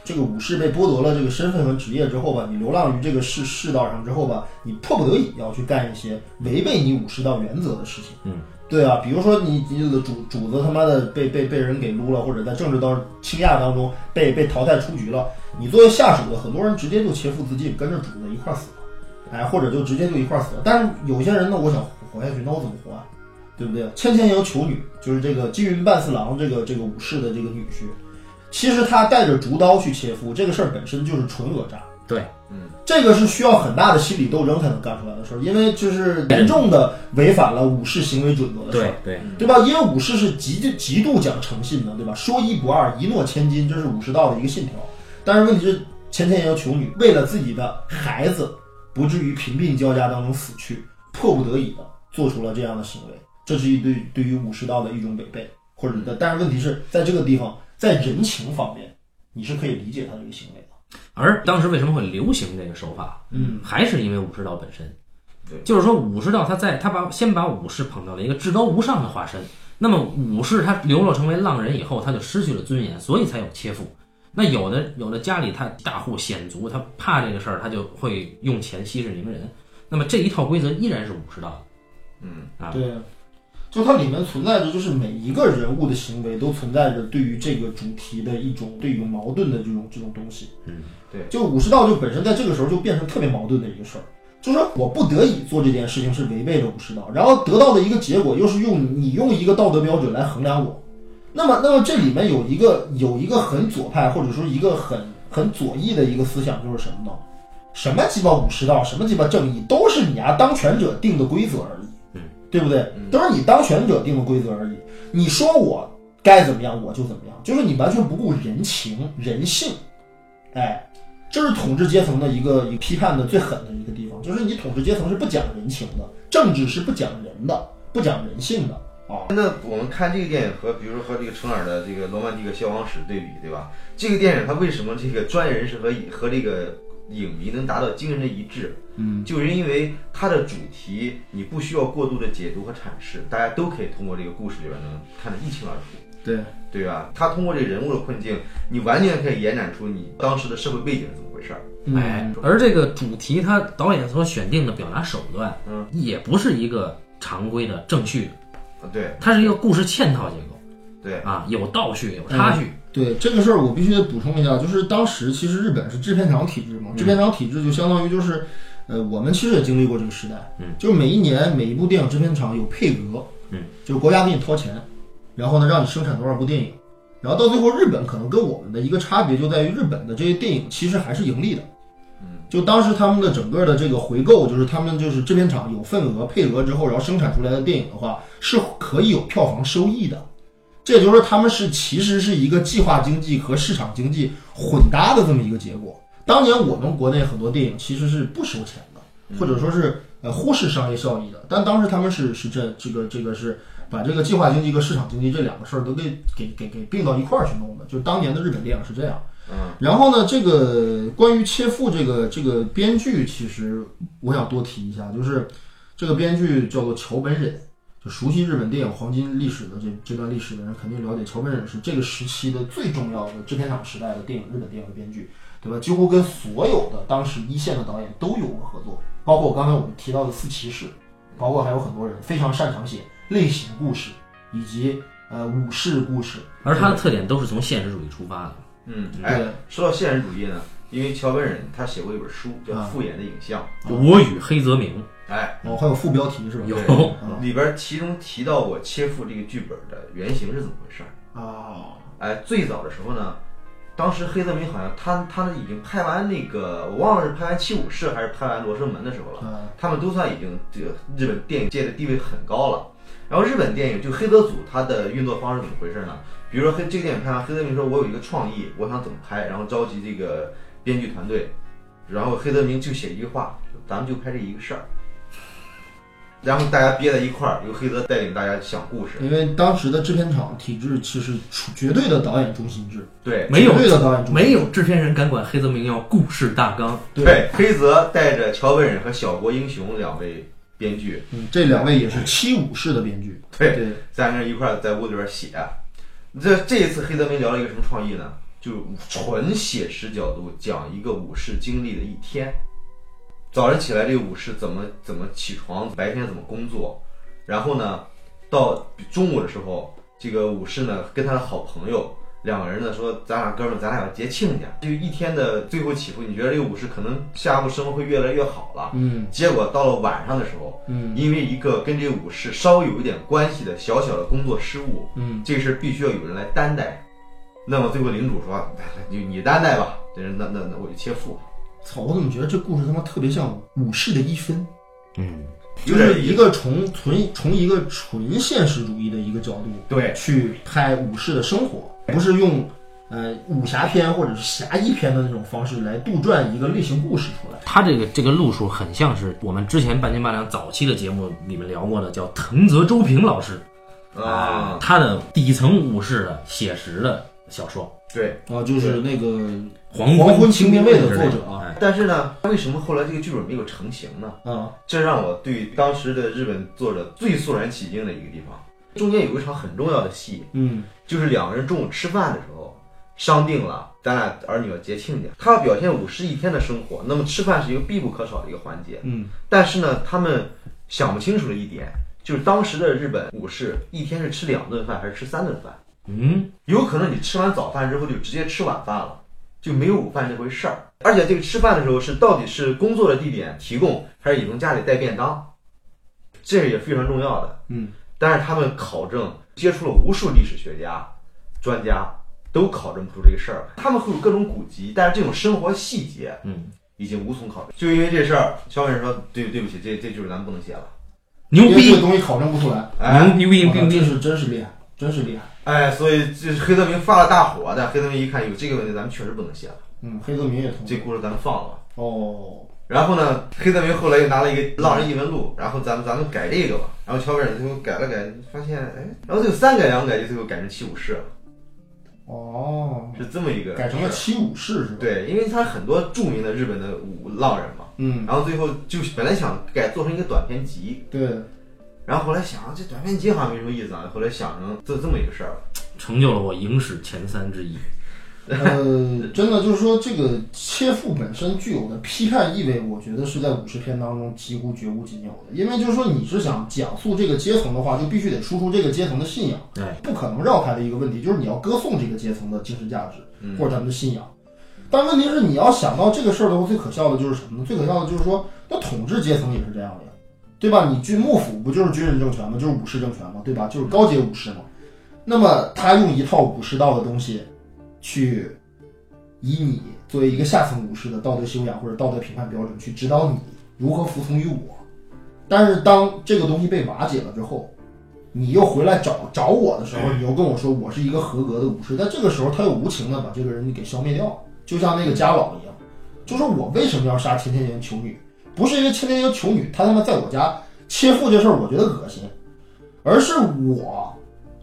这个武士被剥夺了这个身份和职业之后吧，你流浪于这个世世道上之后吧，你迫不得已要去干一些违背你武士道原则的事情。嗯，对啊，比如说你你的主主子他妈的被被被人给撸了，或者在政治当倾轧当中被被淘汰出局了，你作为下属的很多人直接就切腹自尽，跟着主子一块儿死了，哎，或者就直接就一块儿死了。但是有些人呢，我想活下去，那我怎么活啊？对不对？千千由求女，就是这个金云半四郎这个这个武士的这个女婿，其实他带着竹刀去切腹，这个事儿本身就是纯讹诈。对，嗯这个是需要很大的心理斗争才能干出来的事儿，因为就是严重的违反了武士行为准则的事儿对，对，对吧？因为武士是极极度讲诚信的，对吧？说一不二，一诺千金，这是武士道的一个信条。但是问题是，前天要求女为了自己的孩子不至于贫病交加当中死去，迫不得已的做出了这样的行为，这是一对对于武士道的一种违背，或者的。但是问题是在这个地方，在人情方面，你是可以理解他这个行为的。而当时为什么会流行这个手法？嗯，还是因为武士道本身。对就是说武士道他在他把先把武士捧到了一个至高无上的化身。那么武士他流落成为浪人以后，他就失去了尊严，所以才有切腹。那有的有的家里他大户显族，他怕这个事儿，他就会用钱息事宁人。那么这一套规则依然是武士道的。嗯啊，对，就它里面存在着，就是每一个人物的行为都存在着对于这个主题的一种对于矛盾的这种这种东西。嗯，对，就武士道就本身在这个时候就变成特别矛盾的一个事儿，就是说我不得已做这件事情是违背了武士道，然后得到的一个结果又是用你用一个道德标准来衡量我。那么，那么这里面有一个有一个很左派或者说一个很很左翼的一个思想，就是什么呢？什么鸡巴武士道，什么鸡巴正义，都是你啊当权者定的规则而已，嗯，对不对？都是你当权者定的规则而已。你说我该怎么样，我就怎么样，就是你完全不顾人情人性，哎，这是统治阶层的一个一个批判的最狠的一个地方，就是你统治阶层是不讲人情的，政治是不讲人的，不讲人性的啊。那我们看这个电影和比如说和这个程耳的这个《罗曼蒂克消亡史》对比，对吧？这个电影它为什么这个专业人士和和这个影迷能达到惊人的一致？嗯，就是因为它的主题你不需要过度的解读和阐释，大家都可以通过这个故事里边能看得一清二楚。对，对吧？他通过这人物的困境，你完全可以延展出你当时的社会背景是怎么回事儿。哎，而这个主题，他导演所选定的表达手段，嗯，也不是一个常规的正序，啊，对它是一个故事嵌套结构对，啊，有倒叙，有插叙。对这个事儿，我必须得补充一下，就是当时其实日本是制片厂体制嘛，制片厂体制就相当于就是，呃，我们其实也经历过这个时代，嗯，就是每一年每一部电影制片厂有配额，嗯，就是国家给你掏钱，然后呢让你生产多少部电影，然后到最后日本可能跟我们的一个差别就在于日本的这些电影其实还是盈利的，嗯，就当时他们的整个的这个回购，就是他们就是制片厂有份额配额之后，然后生产出来的电影的话是可以有票房收益的。这也就是说，他们是其实是一个计划经济和市场经济混搭的这么一个结果。当年我们国内很多电影其实是不收钱的，或者说是呃忽视商业效益的，但当时他们是是这这个这个是把这个计划经济和市场经济这两个事儿都给给给给并到一块儿去弄的，就是当年的日本电影是这样。嗯，然后呢，这个关于切腹这个这个编剧，其实我想多提一下，就是这个编剧叫做桥本忍，就熟悉日本电影黄金历史的这这段历史的人肯定了解，桥本忍是这个时期的最重要的制片厂时代的电影日本电影的编剧，对吧？几乎跟所有的当时一线的导演都有过合作，包括刚才我们提到的四骑士，包括还有很多人非常擅长写类型故事以及呃武士故事，而他的特点都是从现实主义出发的。嗯，哎对，说到现实主义呢，因为桥本忍他写过一本书叫《啊复眼的影像就我与黑泽明哎，哦，还有副标题是吧？有对 [LAUGHS] 里边其中提到过切腹这个剧本的原型是怎么回事儿。啊，哎，最早的时候呢，当时黑泽明好像他他已经拍完那个，我忘了是拍完《七武士》还是拍完《罗生门》的时候了。嗯他们都算已经这个日本电影界的地位很高了。然后日本电影就黑泽组它的运作方式怎么回事呢？比如说黑这个电影拍完，黑泽明说我有一个创意，我想怎么拍，然后召集这个编剧团队，然后黑泽明就写一句话，咱们就拍这一个事儿。然后大家憋在一块儿，由黑泽带领大家讲故事。因为当时的制片厂体制其实处绝对的导演中心制，对没有绝对的导演中心制没有制片人敢管黑泽明要故事大纲，对，黑泽带着桥本忍和小国英雄两位编剧，嗯，这两位也是七武士的编剧，对对，三个人一块儿在屋里边写。这这一次黑泽明聊了一个什么创意呢？就纯写实角度讲一个武士经历的一天。早晨起来，这个武士怎么怎么起床，白天怎么工作，然后呢，到中午的时候，这个武士呢跟他的好朋友两个人呢说，咱俩哥们儿，咱俩要结亲家。就一天的最后起伏，你觉得这个武士可能下一步生活会越来越好了。嗯结果到了晚上的时候，嗯因为一个跟这个武士稍微有一点关系的小小的工作失误，嗯这个事儿必须要有人来担待。那么最后领主说：“来来你你担待吧。”这人那那那我就切腹，操，我怎么觉得这故事他妈特别像武士的一分，嗯，就是一个从纯从一个纯现实主义的一个角度对去拍武士的生活，不是用呃武侠片或者是侠义片的那种方式来杜撰一个类型故事出来。他这个这个路数很像是我们之前半斤八两早期的节目里面聊过的，叫藤泽周平老师啊，他的底层武士的写实的小说对。啊，就是那个《黄黄昏青兵卫的作者啊哎但是呢，为什么后来这个剧本没有成型呢？啊，这让我对当时的日本作者最肃然起敬的一个地方。中间有一场很重要的戏，嗯就是两个人中午吃饭的时候商定了，咱俩儿女要结亲家。他要表现武士一天的生活，那么吃饭是一个必不可少的一个环节。嗯但是呢，他们想不清楚的一点，就是当时的日本武士一天是吃两顿饭还是吃三顿饭？嗯，有可能你吃完早饭之后就直接吃晚饭了，就没有午饭这回事儿。而且这个吃饭的时候是到底是工作的地点提供，还是你从家里带便当，这也非常重要的。嗯但是他们考证接触了无数历史学家、专家，都考证不出这个事儿。他们会有各种古籍，但是这种生活细节，嗯，已经无从考证。就因为这事儿，肖文说：“对对不起，这这就是咱们不能写了。牛逼这个，东西考证不出来，哎”牛逼，啊冰冰，这是真是厉害，真是厉害。哎，所以这黑泽明发了大火，但黑泽明一看有这个问题，咱们确实不能写了，嗯，黑泽明也同意。这故事咱们放了吧。哦，然后呢，黑泽明后来又拿了一个《浪人异闻录》，然后咱们咱们改这个吧。然后乔本忍最后改了改，发现哎，然后就三改两改，就最后改成七武士了，哦，是这么一个改成了七武士是吧？，对，因为他很多著名的日本的武浪人嘛，嗯，然后最后就本来想改做成一个短篇集，对，然后后来想这短篇集好像没什么意思啊，后来想成做这么一个事儿了。成就了我影史前三之一。呃，真的就是说，这个切腹本身具有的批判意味，我觉得是在武士片当中几乎绝无仅有的。因为就是说，你是想讲述这个阶层的话，就必须得输出这个阶层的信仰，对，不可能绕开的一个问题，就是你要歌颂这个阶层的精神价值嗯或者咱们的信仰。但问题是，你要想到这个事儿的话，最可笑的就是什么呢？最可笑的就是说，那统治阶层也是这样的呀，对吧？你军幕府不就是军人政权吗？就是武士政权吗？对吧？就是高阶武士嘛。那么他用一套武士道的东西，去以你作为一个下层武士的道德修养或者道德评判标准去指导你如何服从于我。但是当这个东西被瓦解了之后，你又回来找找我的时候，你又跟我说我是一个合格的武士，但这个时候他又无情的把这个人给消灭掉，就像那个家老一样，就说我为什么要杀千千年囚女？不是因为千千年囚女她他妈在我家切腹这事儿我觉得恶心，而是我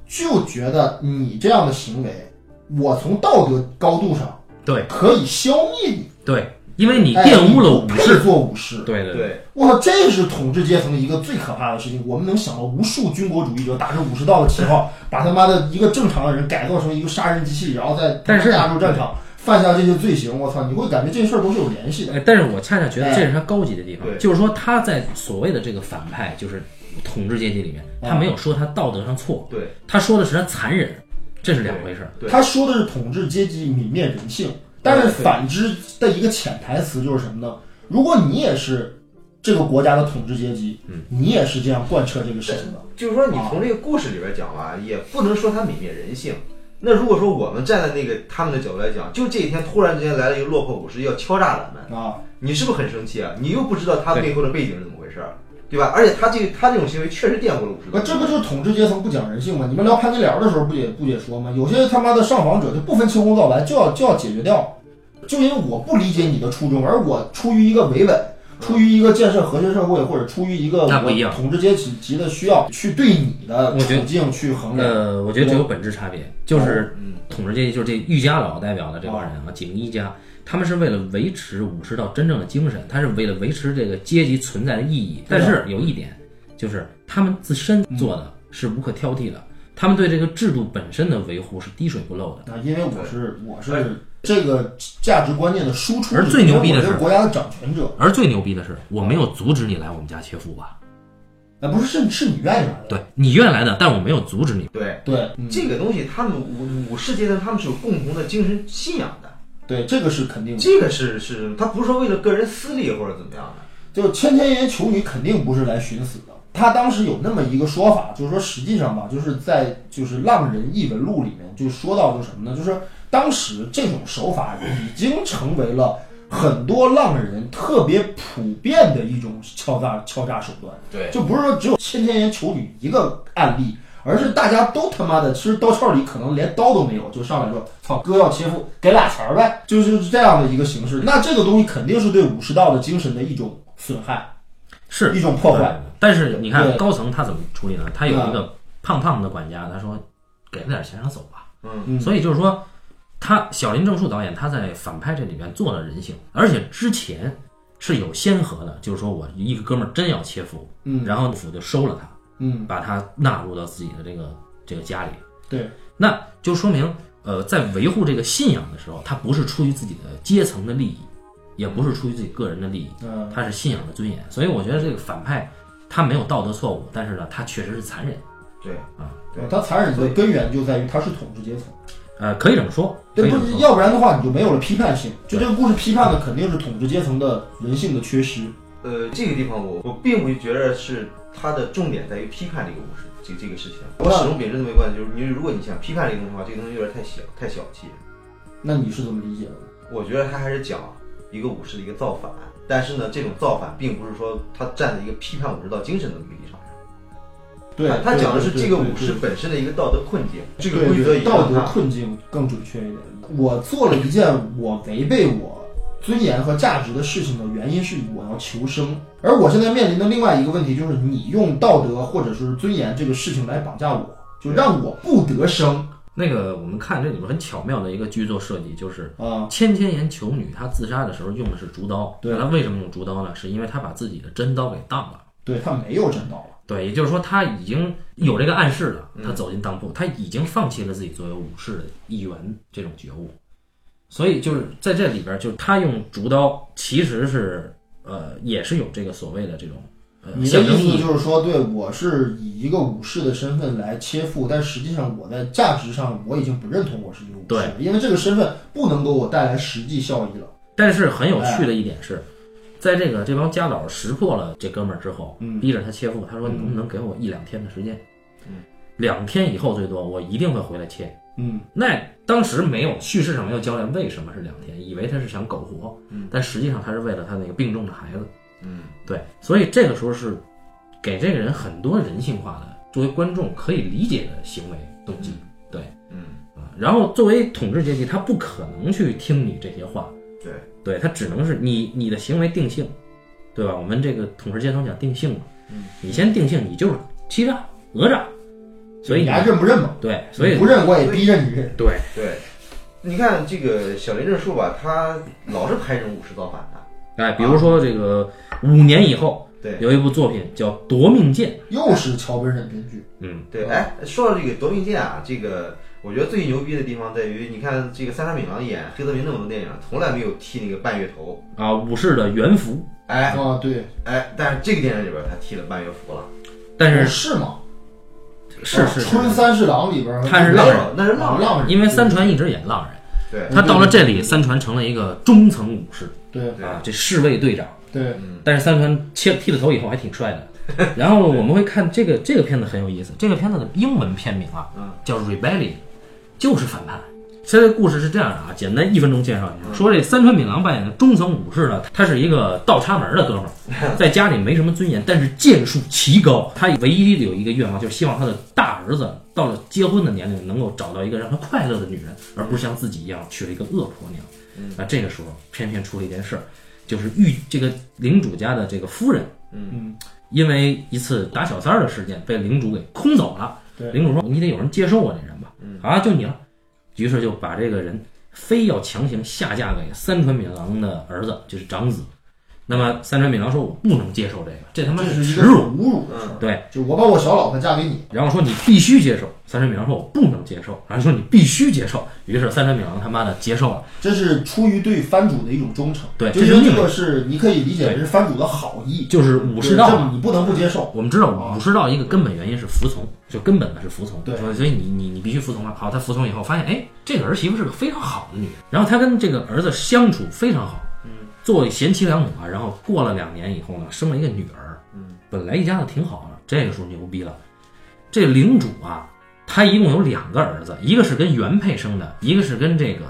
就觉得你这样的行为，我从道德高度上对可以消灭你，对，因为你哎玷污了武士，做武士。对对对，我操，这是统治阶层的一个最可怕的事情。我们能想到无数军国主义者打着武士道的旗号，把他妈的一个正常的人改造成一个杀人机器，然后再 [LAUGHS] 但是亚洲战场犯下这些罪行。我操，你会感觉这事儿都是有联系的。哎，但是我恰恰觉得这是他高级的地方，对就是说他在所谓的这个反派，就是统治阶级里面，他没有说他道德上错，对他说的是他残忍，这是两回事他说的是统治阶级泯灭人性，但是反之的一个潜台词就是什么呢？如果你也是这个国家的统治阶级，嗯，你也是这样贯彻这个事情的。就是说，你从这个故事里边讲吧，也不能说他泯灭人性。那如果说我们站在那个他们的角度来讲，就这一天突然之间来了一个落魄武士要敲诈咱们，啊，你是不是很生气啊？你又不知道他背后的背景是怎么回事儿，对吧？而且他这他这种行为确实玷污了武士那道。这不就是统治阶层不讲人性吗？你们聊潘金莲的时候不也不也说吗？有些他妈的上访者就不分青红皂白，就要就要解决掉，就因为我不理解你的初衷，而我出于一个维稳，出于一个建设和谐社会，或者出于一个那不一样统治阶级级的需要，去对你的处境去衡量。呃，我觉得这有本质差别，就是嗯统治阶级，就是这玉家老代表的这帮人啊，锦衣家，他们是为了维持武士道真正的精神，他是为了维持这个阶级存在的意义。但是有一点，就是他们自身做的是无可挑剔的，他们对这个制度本身的维护是滴水不漏的。啊，因为我是我是这个价值观念的输出，而最牛逼的是国家的掌权者，而最牛逼的是，我没有阻止你来我们家切腹吧？那不是是是你愿意来的，对你愿意来的，但我没有阻止你。对对，嗯这个东西，他们武武士阶层他们是有共同的精神信仰的，对，这个是肯定的。这个是是，他不是说为了个人私利或者怎么样的。就千千岩求女肯定不是来寻死的。他当时有那么一个说法，就是说实际上吧，就是在就是《浪人异闻录》里面就说到，就是什么呢？就是当时这种手法已经成为了很多浪人特别普遍的一种敲诈敲诈手段。对就不是说只有千千岩求女一个案例，而是大家都他妈的，其实刀鞘里可能连刀都没有，就上来说：“操，哥要切腹，给俩钱儿呗。”就是这样的一个形式。那这个东西肯定是对武士道的精神的一种损害。是一种破坏。但是你看高层他怎么处理呢？他有一个胖胖的管家，他说给他点钱让走吧。嗯嗯所以就是说，他小林正树导演他在反派这里面做了人性，而且之前是有先河的，就是说我一个哥们儿真要切腹，嗯然后府就收了他，嗯，把他纳入到自己的这个这个家里，对，那就说明，呃，在维护这个信仰的时候，他不是出于自己的阶层的利益，也不是出于自己个人的利益，嗯，他是信仰的尊严。所以我觉得这个反派他没有道德错误，但是呢，他确实是残忍，对。啊，对他残忍的根源就在于他是统治阶层，呃，可以这么说，可对，不是。要不然的话你就没有了批判性。就这个故事批判的肯定是统治阶层的人性的缺失。呃，这个地方我我并不觉得是它的重点在于批判这个武士这这个事情。我始终秉持这么一个观点，就是你如果你想批判这个东西的话，这个东西有点太小太小气。那你是怎么理解的？我觉得他还是讲一个武士的一个造反，但是呢，这种造反并不是说他站在一个批判武士道精神的一个立场上。对他，讲的是这个武士。本身的一个道德困境，这个对规则道德困境更准确一点。我做了一件我违背我尊严和价值的事情的原因是我要求生，而我现在面临的另外一个问题就是你用道德或者说是尊严这个事情来绑架我，就让我不得生那个我们看这里面很巧妙的一个剧作设计，就是啊。千千言求女她自杀的时候用的是竹刀，对那她为什么用竹刀呢？是因为她把自己的真刀给当了。对她没有真刀了，对，也就是说他已经有这个暗示了，嗯他走进当铺，他已经放弃了自己作为武士的一员这种觉悟，所以就是在这里边儿，就是他用竹刀其实是呃也是有这个所谓的这种呃你的意思。就是说，对我是以一个武士的身份来切腹，但实际上我在价值上我已经不认同我是一个武士了，因为这个身份不能给我带来实际效益了。但是很有趣的一点是，在这个这帮家老识破了这哥们儿之后，嗯逼着他切腹，他说嗯你能不能给我一两天的时间？嗯，两天以后最多，我一定会回来切。嗯，那当时没有叙事上没有交代为什么是两天，以为他是想苟活，嗯但实际上他是为了他那个病重的孩子，嗯对，所以这个时候是给这个人很多人性化的作为观众可以理解的行为动机。对，嗯，啊，然后作为统治阶级，他不可能去听你这些话，对，对他只能是你你的行为定性，对吧？我们这个统治阶层讲定性嘛，嗯，你先定性，你就是欺诈、讹诈，所以你还认不认嘛？对，所以不认我也逼着你认。对，对。你看这个小林正树吧，他老是拍这种武士造反的，哎，比如说这个五年以后对有一部作品叫《夺命剑》，又是桥本忍编剧，嗯，对。哎，说到这个夺命剑啊，这个我觉得最牛逼的地方在于，你看这个三山敏郎演黑泽明那么多电影，从来没有剃那个半月头，啊，武士的元服，哎啊，对，哎，但是这个电影里边他剃了半月服了，但是是吗？是是春三世郎里边他是浪人那是浪人，浪人，因为三传一直演浪人，对他到了这里，三传成了一个中层武士对对啊，这侍卫队长。对，嗯但是三传切剃了头以后还挺帅的。[LAUGHS] 然后我们会看这个这个片子很有意思，这个片子的英文片名啊嗯叫《Rebellion》，就是反叛。这个故事是这样的啊，简单一分钟介绍一下。说这三川敏郎扮演的中层武士呢，他是一个倒插门的哥们儿，[LAUGHS] 在家里没什么尊严，但是剑术奇高。他唯一的有一个愿望，就是希望他的大儿子到了结婚的年龄，能够找到一个让他快乐的女人，而不是像自己一样娶了一个恶婆娘。那这个时候偏偏出了一件事儿，就是御这个领主家的这个夫人，嗯，因为一次打小三儿的事件被领主给空走了。对领主说：“你得有人接受我这人吧？嗯啊，就你了。”于是就把这个人非要强行下嫁给三川敏郎的儿子，就是长子。那么三川敏郎说：“我不能接受这个，这他妈是一个耻辱。侮辱的事。对，就我把我小老婆嫁给你，”然后说：“你必须接受。”三川敏郎说：“我不能接受。”然后说：“你必须接受。”于是三川敏郎他妈的接受了。这是出于对藩主的一种忠诚。对就是这个是你可以理解为是藩主的好意，就是武士道你不能不接受。我们知道武士道一个根本原因是服从，就根本的是服从。对所以你你你必须服从了。好，他服从以后发现，哎，这个儿媳妇是个非常好的女人，然后他跟这个儿子相处非常好，嗯，作为贤妻良母啊。然后过了两年以后呢，生了一个女儿，嗯，本来一家子挺好的，这个时候牛逼了，这领主啊，他一共有两个儿子，一个是跟原配生的，一个是跟这个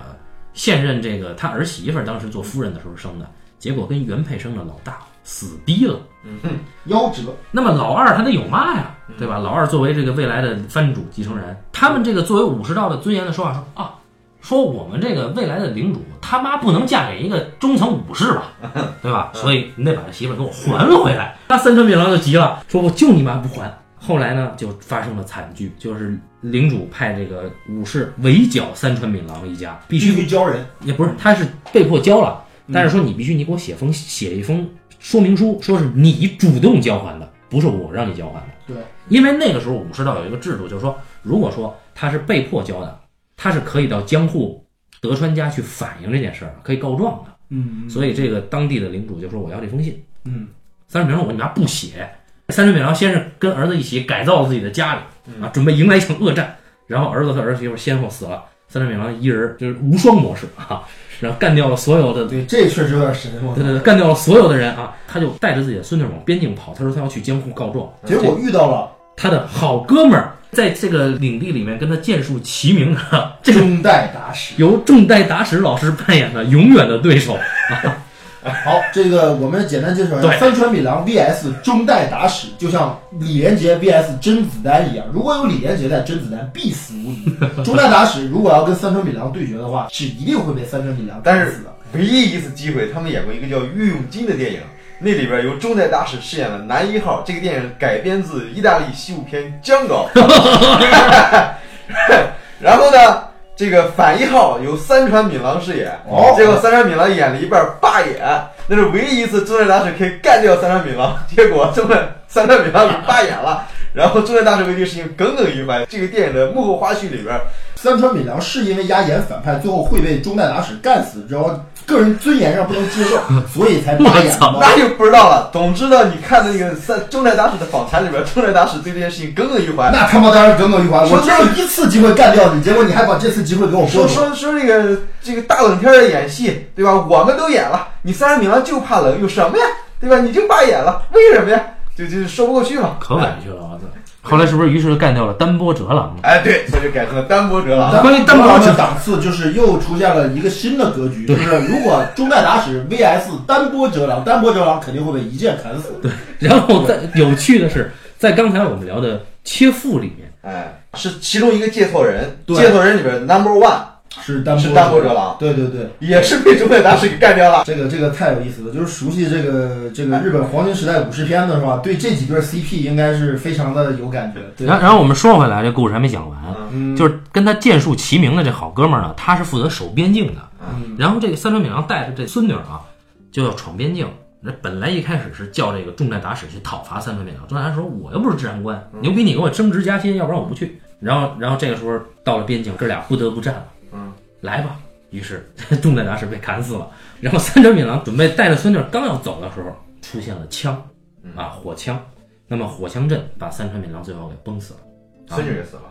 现任这个他儿媳妇儿当时做夫人的时候生的，结果跟原配生的老大死逼了。嗯夭折，那么老二他得有妈呀，对吧？老二作为这个未来的藩主继承人，他们这个作为武士道的尊严的说法说啊，说我们这个未来的领主他妈不能嫁给一个中层武士吧，[LAUGHS] 对吧？所以你得把这媳妇给我还回来。那三川敏郎就急了，说我就你妈不还。后来呢，就发生了惨剧，就是领主派这个武士围剿三川敏郎一家，必须必须交人。也不是，他是被迫交了，但是说你必须你给我写封写一封说明书，说是你主动交还的，不是我让你交还的。对，因为那个时候武士道有一个制度，就是说，如果说他是被迫交的，他是可以到江户德川家去反映这件事儿，可以告状的。嗯所以这个当地的领主就说我要这封信。嗯，三川敏郎我你妈不写。三川敏郎先是跟儿子一起改造了自己的家里啊，准备迎来一场恶战，然后儿子和儿媳妇先后死了，三代美郎一人就是无双模式啊，然后干掉了所有的对，这确实有点神。话对对对，干掉了所有的人啊！他就带着自己的孙女往边境跑，他说他要去江户告状。结果遇到了他的好哥们儿在这个领地里面跟他剑术齐名的这个中代达史。由中代达史老师扮演的永远的对手。好，这个我们简单介绍一下对三川米郎 VS 中代达史，就像李连杰 VS 甄子丹一样。如果有李连杰在，甄子丹必死无疑。[LAUGHS] 中代达史如果要跟三川米郎对决的话，是一定会被三川米郎但是干死的。唯一一次机会，他们演过一个叫《御用金》的电影，那里边由中代大使饰演了男一号。这个电影改编自意大利西部片《江高》，[LAUGHS] 然后呢，这个反一号由三川敏郎饰演。哦结果三川敏郎演了一半罢演，那是唯一一次中年大使可以干掉三川敏郎。[LAUGHS] 结果中代三川敏郎给罢演了，然后中年大使为这个事情耿耿于怀。这个电影的幕后花絮里边，三川敏良是因为压演反派，最后会被中代达史干死，然后个人尊严上不能接受，[LAUGHS] 所以才罢演的吗？那就不知道了。总之呢，你看的那个三中代大使的访谈里边，中代大使对这件事情耿耿于怀。那他妈当然耿耿于怀。说我只有一次机会干掉你，结果你还把这次机会给我说夺。说说这个这个大冷天的演戏，对吧？我们都演了，你三川敏良就怕冷，有什么呀？对吧？你就罢演了，为什么呀？就就说不过去嘛。可委屈了，我操！后来是不是于是就干掉了丹波哲郎？哎，对，所以就改成了丹波哲郎。但关于单薄的档次，就是又出现了一个新的格局，就是如果中代打史 VS 丹波哲郎，丹波哲郎肯定会被一剑砍死。对然后在有趣的是，在刚才我们聊的切腹里面，哎，是其中一个借错人，对借错人里边 number one 是丹波是丹波哲郎，对对对，也是被中代大使给干掉了。这个这个太有意思了，就是熟悉这个这个日本黄金时代武士片的是吧？对这几对 CP 应该是非常的有感觉。对，然后然后我们说回来，这故事还没讲完，嗯，就是跟他剑术齐名的这好哥们儿呢，他是负责守边境的。嗯然后这个三川敏郎带着这孙女儿啊，就要闯边境。那本来一开始是叫这个重代达使去讨伐三川敏郎，重代达使说：“我又不是治安官，牛逼你给我升职加薪，要不然我不去。”然后，然后这个时候到了边境，哥俩不得不战了。嗯，来吧。于是重代达使被砍死了。然后三川敏郎准备带着孙女儿刚要走的时候，出现了枪，啊，火枪。那么火枪阵把三川敏郎最后给崩死了。孙女也死了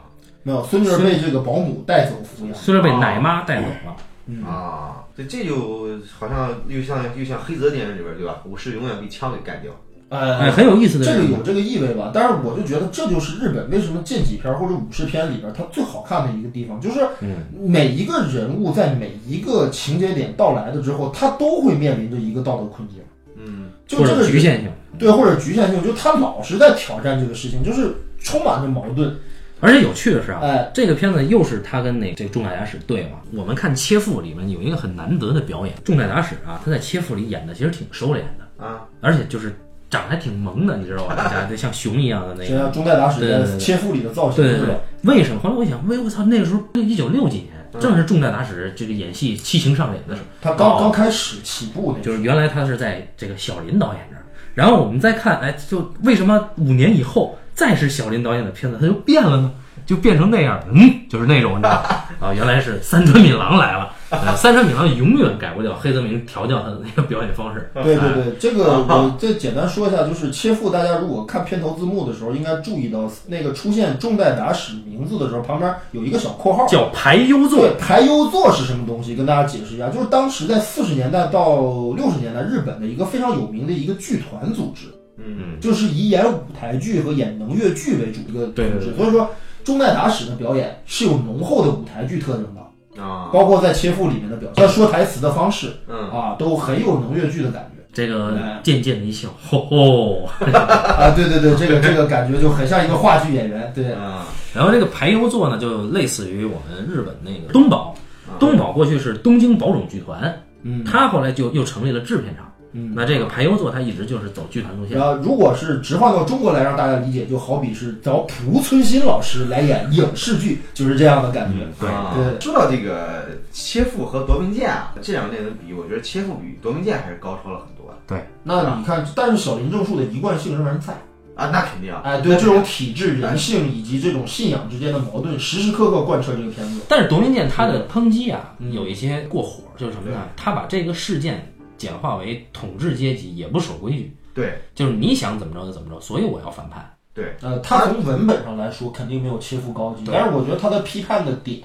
没有孙女儿被这个保姆带走抚养。孙女儿被奶妈带走了。嗯啊，对，这就好像又像又像黑泽电影里边对吧？武士永远被枪给干掉。哎，哎，很有意思的这个有这个意味吧？但是我就觉得这就是日本为什么剑戟片或者武士片里边它最好看的一个地方，就是嗯每一个人物在每一个情节点到来的之后，他都会面临着一个道德困境，嗯，就这个局限性。对，或者局限性，就他老是在挑战这个事情，就是充满着矛盾。而且有趣的是啊，哎，这个片子又是他跟那这个重代达使对嘛？我们看《切腹》里面有一个很难得的表演，重代达使啊，他在《切腹》里演的其实挺收敛的，啊，而且就是长得还挺萌的，你知道吧？大家就像熊一样的那个像个。中代达使对对对在切腹里的造型对对对？，为什么？后来我想，喂，我操，那个时候一九六几年，正是重代达使这个演戏七情上脸的时候。他刚哦刚开始起步那就是原来他是在这个小林导演这儿，然后我们再看，哎，就为什么五年以后再是小林导演的片子，他就变了呢？就变成那样，嗯，就是那种，你知道吧？[LAUGHS] 啊，原来是三川敏郎来了。呃，三川敏郎永远改不掉黑泽明调教他的那个表演方式。[LAUGHS] 对对对，这个我再简单说一下，就是切腹，大家如果看片头字幕的时候，应该注意到那个出现重代打使名字的时候，旁边有一个小括号，叫排优座，对，排优座是什么东西？跟大家解释一下，就是当时在四十年代到六十年代，日本的一个非常有名的一个剧团组织，嗯，就是以演舞台剧和演能乐剧为主的一个组织。对对对所以说，中代达使的表演是有浓厚的舞台剧特征的，啊，包括在切腹里面的表现，说台词的方式嗯，啊，都很有能乐剧的感觉。这个哎渐渐的一笑，吼吼。啊，对对对，这个这个感觉就很像一个话剧演员，对。啊，然后这个排优座呢，就类似于我们日本那个东宝，东宝过去是东京宝冢剧团，嗯他后来就又成立了制片厂。嗯，那这个排优作他一直就是走剧团路线然。后如果是直换到中国来让大家理解，就好比是找蒲村新老师来演影视剧，就是这样的感觉。对啊对说到这个切腹和夺命剑啊，这两个电影比，我觉得切腹比夺命剑还是高超了很多对那你看，但是小林正树的一贯性仍然在。啊，那肯定啊，哎，对这种体制、人性以及这种信仰之间的矛盾，时时刻刻贯彻这个片子。但是夺命剑它的抨击啊，嗯有一些过火，就是什么呢？他把这个事件简化为统治阶级也不守规矩，对就是你想怎么着就怎么着，所以我要反叛。对，呃，他从文本上来说肯定没有切腹高级，但是我觉得他的批判的点，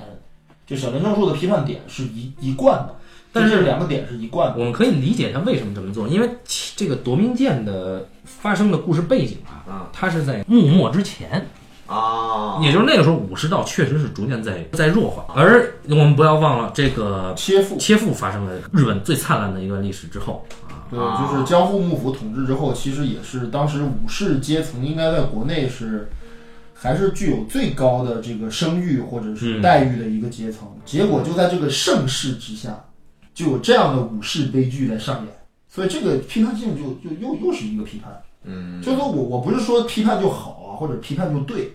就小林正树的批判点是一一贯的，但是两个点是一贯的。我们可以理解他为什么这么做，因为这个夺命剑的发生的故事背景啊，啊它是在幕末之前，啊，也就是那个时候武士道确实是逐渐在在弱化，而我们不要忘了这个切腹，切腹发生了日本最灿烂的一段历史之后啊，对，啊就是江户幕府统治之后，其实也是当时武士阶层应该在国内是还是具有最高的这个声誉或者是嗯。待遇的一个阶层。结果就在这个盛世之下，就有这样的武士悲剧在上演，所以这个批判性就就又又是一个批判。嗯，就是说我我不是说批判就好啊，或者批判就对，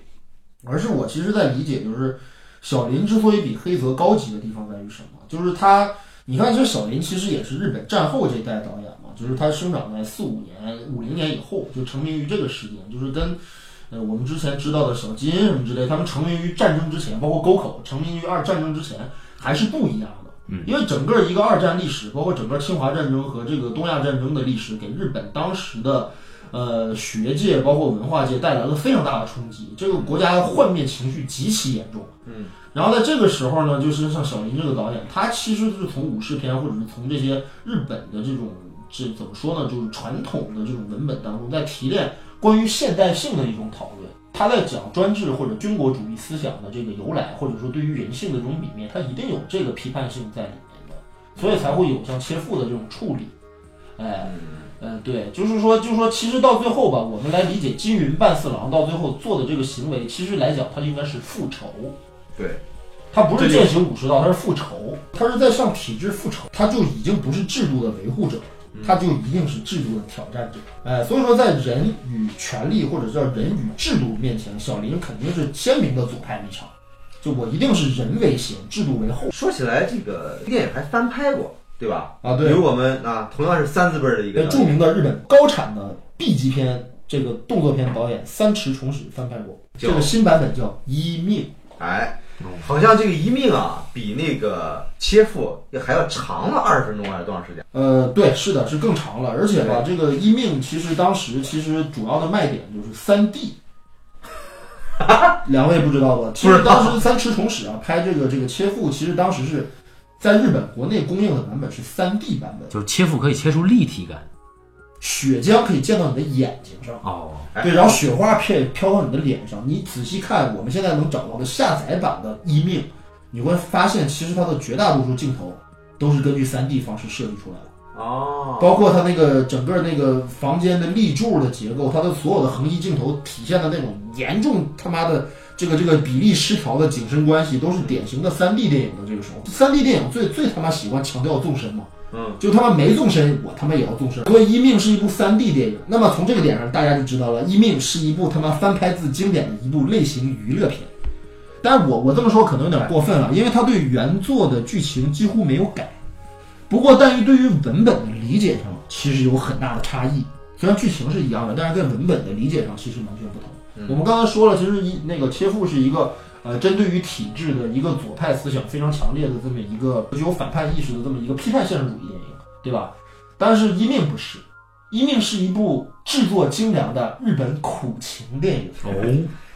而是我其实在理解，就是小林之所以比黑泽高级的地方在于什么？就是他，你看，其实小林其实也是日本战后这一代导演嘛，就是他生长在四五年、五零年以后，就成名于这个时间，就是跟呃我们之前知道的小金什么之类，他们成名于战争之前，包括沟口成名于二战争之前，还是不一样的。嗯，因为整个一个二战历史，包括整个侵华战争和这个东亚战争的历史，给日本当时的呃学界包括文化界带来了非常大的冲击，这个国家的幻灭情绪极其严重。嗯，然后在这个时候呢，就是像小林这个导演，他其实是从武士片或者是从这些日本的这种这怎么说呢，就是传统的这种文本当中，在提炼关于现代性的一种讨论。他在讲专制或者军国主义思想的这个由来，或者说对于人性的这种泯灭，他一定有这个批判性在里面的，所以才会有像切腹的这种处理。哎，呃，对，就是说，就是说，其实到最后吧，我们来理解金云半四郎到最后做的这个行为，其实来讲，他应该是复仇。对，他不是践行武士道，他是复仇，他是在向体制复仇，他就已经不是制度的维护者，他就一定是制度的挑战者。哎，所以说，在人与权力或者叫人与制度面前，小林肯定是鲜明的左派立场，就我一定是人为先，制度为后。说起来，这个电影还翻拍过，对吧？啊对由我们啊，同样是三字辈儿的一个呃，著名的日本高产的 B 级片这个动作片导演三池崇史翻拍过，这个新版本叫《一命》。哎，好像这个一命啊，比那个切腹还要长了二十分钟还是多长时间？呃，对，是的，是更长了，而且吧，这个一命其实当时其实主要的卖点就是三 D。[LAUGHS] 两位不知道吧？其实当时三池崇史啊拍这个这个切腹，其实当时是在日本国内供应的版本是 3D 版本，就是切腹可以切出立体感。血浆可以溅到你的眼睛上。哦，哎。对，然后雪花片飘到你的脸上，你仔细看我们现在能找到的下载版的《一命》，你会发现其实它的绝大多数镜头都是根据 3D 方式设计出来的，哦，包括它那个整个那个房间的立柱的结构，它的所有的横移镜头体现的那种严重他妈的这个这个比例失调的景深关系，都是典型的三 D 电影的这个时候。三 D 电影最最他妈喜欢强调纵深嘛。嗯，就他妈没纵深，我他妈也要纵深。所以《一命》是一部三 D 电影，那么从这个点上，大家就知道了，《一命》是一部他妈翻拍自经典的一部类型娱乐片。但我我这么说可能有点过分了，因为他对原作的剧情几乎没有改。不过，但于对于文本的理解上，其实有很大的差异。虽然剧情是一样的，但是在文本的理解上其实完全不同。我们刚才说了，其实一那个切腹是一个呃，针对于体制的一个左派思想非常强烈的这么一个具有反叛意识的这么一个批判现实主义电影，对吧？但是《一命》不是，《一命》是一部制作精良的日本苦情电影。哦，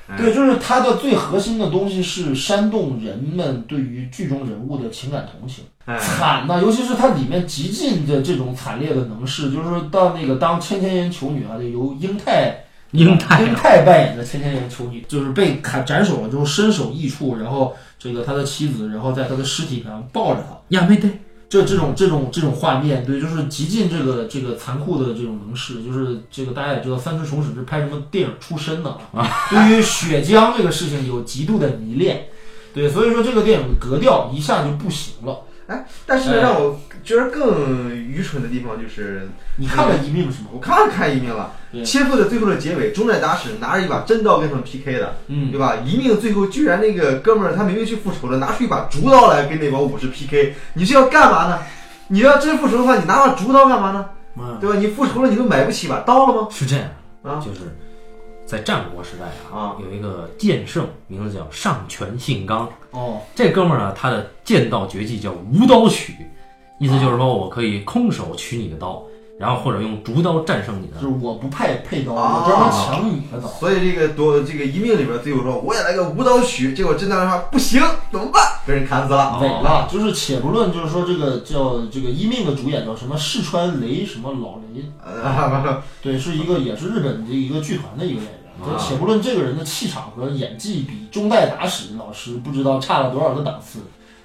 哎对，就是它的最核心的东西是煽动人们对于剧中人物的情感同情。哎，惨呐、尤其是它里面极尽的这种惨烈的能事，就是说到那个当千千岩求女啊，就由英泰英泰英泰扮演的千千年囚女，就是被砍斩首了之后身首异处，然后这个他的妻子，然后在他的尸体上抱着他，亚美得这这种这种这种画面，对，就是极尽这个这个残酷的这种能事，就是这个大家也知道，三只虫史是拍什么电影出身的啊，对于血浆这个事情有极度的迷恋，对，所以说这个电影的格调一下就不行了。哎，但是让我觉得更愚蠢的地方就是，你看了一命是吗？我看了看一命了，对切腹的最后的结尾，中代达史拿着一把真刀跟他们 PK 的，嗯对吧？一命最后居然那个哥们儿他明明去复仇了，拿出一把竹刀来跟那帮武士 PK，你是要干嘛呢？你要真复仇的话，你拿把竹刀干嘛呢？嗯，对吧？你复仇了，你都买不起把刀了吗？是这样啊就是在战国时代啊有一个剑圣，名字叫上泉信纲。哦，这哥们儿呢，他的剑道绝技叫无刀取，意思就是说我可以空手取你的刀，然后或者用竹刀战胜你的就是我不配配刀，啊我专门抢你的刀。所以这个夺这个一命里边最后说我也来个无刀取，结果真的说不行，怎么办？被人砍死了。伪了，就是且不论，就是说这个叫这个一命的主演叫什么四川雷什么老雷，呃，对，是一个也是日本的一个剧团的一个演员。就且不论这个人的气场和演技比中代达史老师不知道差了多少个档次，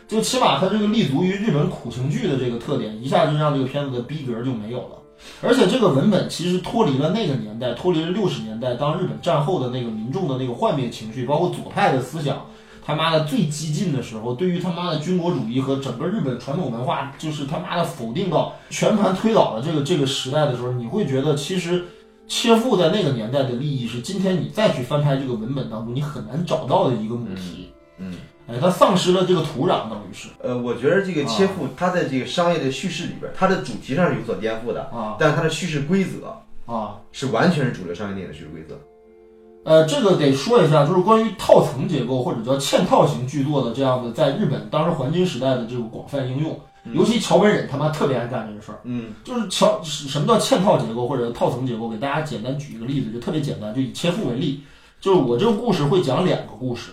就起码他这个立足于日本苦情剧的这个特点，一下就让这个片子的逼格就没有了。而且这个文本其实脱离了那个年代，脱离了六十年代当日本战后的那个民众的那个幻灭情绪，包括左派的思想，他妈的最激进的时候，对于他妈的军国主义和整个日本传统文化，就是他妈的否定到全盘推倒的这个这个时代的时候，你会觉得其实切腹在那个年代的利益是今天你再去翻拍这个文本当中你很难找到的一个母题。嗯，哎，它丧失了这个土壤，等于是呃，我觉得这个切腹，它在这个商业的叙事里边，它的主题上是有所颠覆的，啊但是它的叙事规则啊。是完全是主流商业电影的叙事规则。呃，这个得说一下，就是关于套层结构或者叫嵌套型剧作的这样的，在日本当时黄金时代的这个广泛应用，尤其桥本忍他妈特别爱干这个事儿。嗯就是桥什么叫嵌套结构或者套层结构？给大家简单举一个例子，就特别简单，就以切腹为例，就是我这个故事会讲两个故事，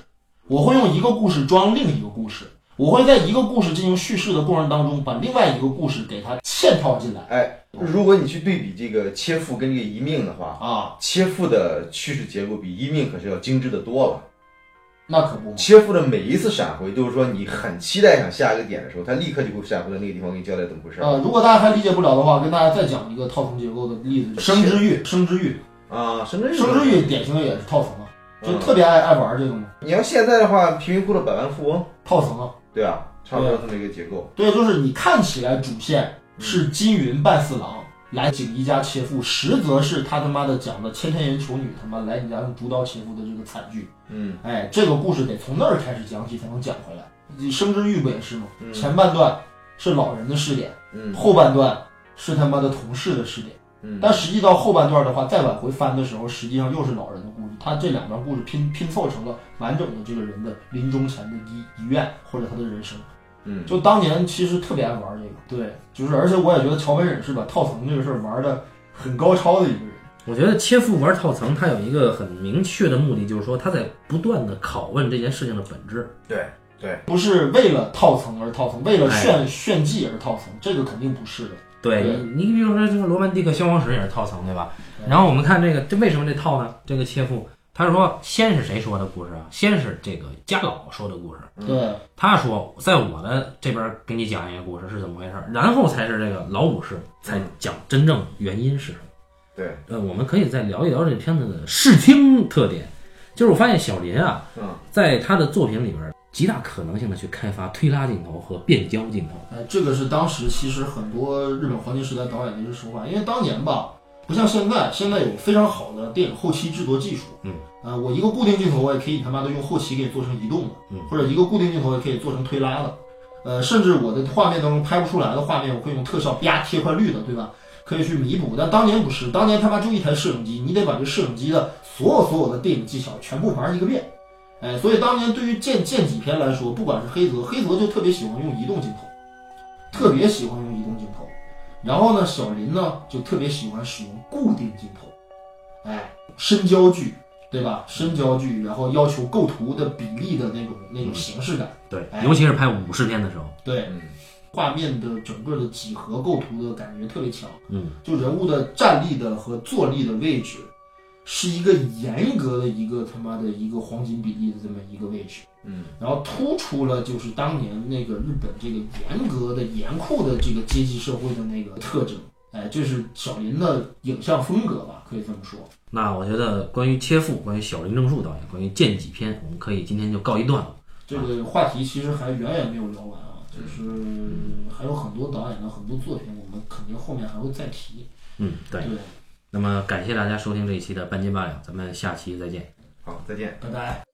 我会用一个故事装另一个故事，我会在一个故事进行叙事的过程当中，把另外一个故事给它嵌套进来哎，如果你去对比这个切腹跟这个一命的话，啊。切腹的叙事结构比一命可是要精致的多了。那可不。切腹的每一次闪回，就是说你很期待想下一个点的时候，他立刻就会闪回到那个地方给你交代怎么回事儿。呃，如果大家还理解不了的话，跟大家再讲一个套层结构的例子，生之欲，生之欲，啊，生之欲生之欲典型的也是套层啊，就嗯特别爱爱玩这种你要现在的话，贫民窟的百万富翁，套层啊。对啊，差不多这么一个结构。对，就是你看起来主线是金云半四郎来景一家切腹，实则是他他妈的讲的千天岩求女他妈来你家用竹刀切腹的这个惨剧。嗯哎，这个故事得从那儿开始讲起才能讲回来。你生之欲不也是吗？嗯前半段是老人的视点，嗯后半段是他妈的同事的视点。嗯，但实际到后半段的话，再往回翻的时候，实际上又是老人的故事。他这两段故事拼拼凑成了完整的这个人的临终前的遗遗愿或者他的人生。嗯就当年其实特别爱玩这个，对，就是而且我也觉得桥本忍是把套层这个事儿玩的很高超的一个人。我觉得切腹玩套层，他有一个很明确的目的，就是说他在不断的拷问这件事情的本质。对对，不是为了套层而套层，为了哎炫、炫技而套层，这个肯定不是的。对对你，你比如说这个罗曼蒂克消亡史也是套层，对吧？然后我们看这个，这为什么这套呢？这个切腹，他是说先是谁说的故事啊？先是这个家老说的故事。对，他说，在我的这边给你讲一个故事是怎么回事儿，然后才是这个老武士才讲真正原因是什么。对，呃，我们可以再聊一聊这片子的视听特点。就是我发现小林啊，嗯在他的作品里边，极大可能性的去开发推拉镜头和变焦镜头。哎，这个是当时其实很多日本黄金时代导演的一个手法，因为当年吧，不像现在，现在有非常好的电影后期制作技术。嗯，呃，我一个固定镜头，我也可以他妈的用后期给你做成移动的，嗯或者一个固定镜头也可以做成推拉的。呃，甚至我的画面当中拍不出来的画面，我会用特效啪贴块绿的，对吧？可以去弥补。但当年不是，当年他妈就一台摄影机，你得把这摄影机的所有所有的电影技巧全部玩一个遍。哎，所以当年对于剑剑戟片来说，不管是黑泽，黑泽就特别喜欢用移动镜头，特别喜欢用移动镜头。然后呢，小林呢就特别喜欢使用固定镜头，哎，深焦距，对吧？深焦距，然后要求构图的比例的那种那种形式感，对哎，尤其是拍武士片的时候，对，嗯画面的整个的几何构图的感觉特别强。嗯，就人物的站立的和坐立的位置，是一个严格的一个他妈的一个黄金比例的这么一个位置，嗯然后突出了就是当年那个日本这个严格的严酷的这个阶级社会的那个特征。哎，这是小林的影像风格吧，可以这么说。那我觉得关于切腹，关于小林正树导演，关于剑戟片，我们可以今天就告一段落。这个话题其实还远远没有聊完啊，就是还有很多导演的很多作品，我们肯定后面还会再提。嗯，对。对，那么感谢大家收听这一期的半斤八两，咱们下期再见。好，再见。拜拜。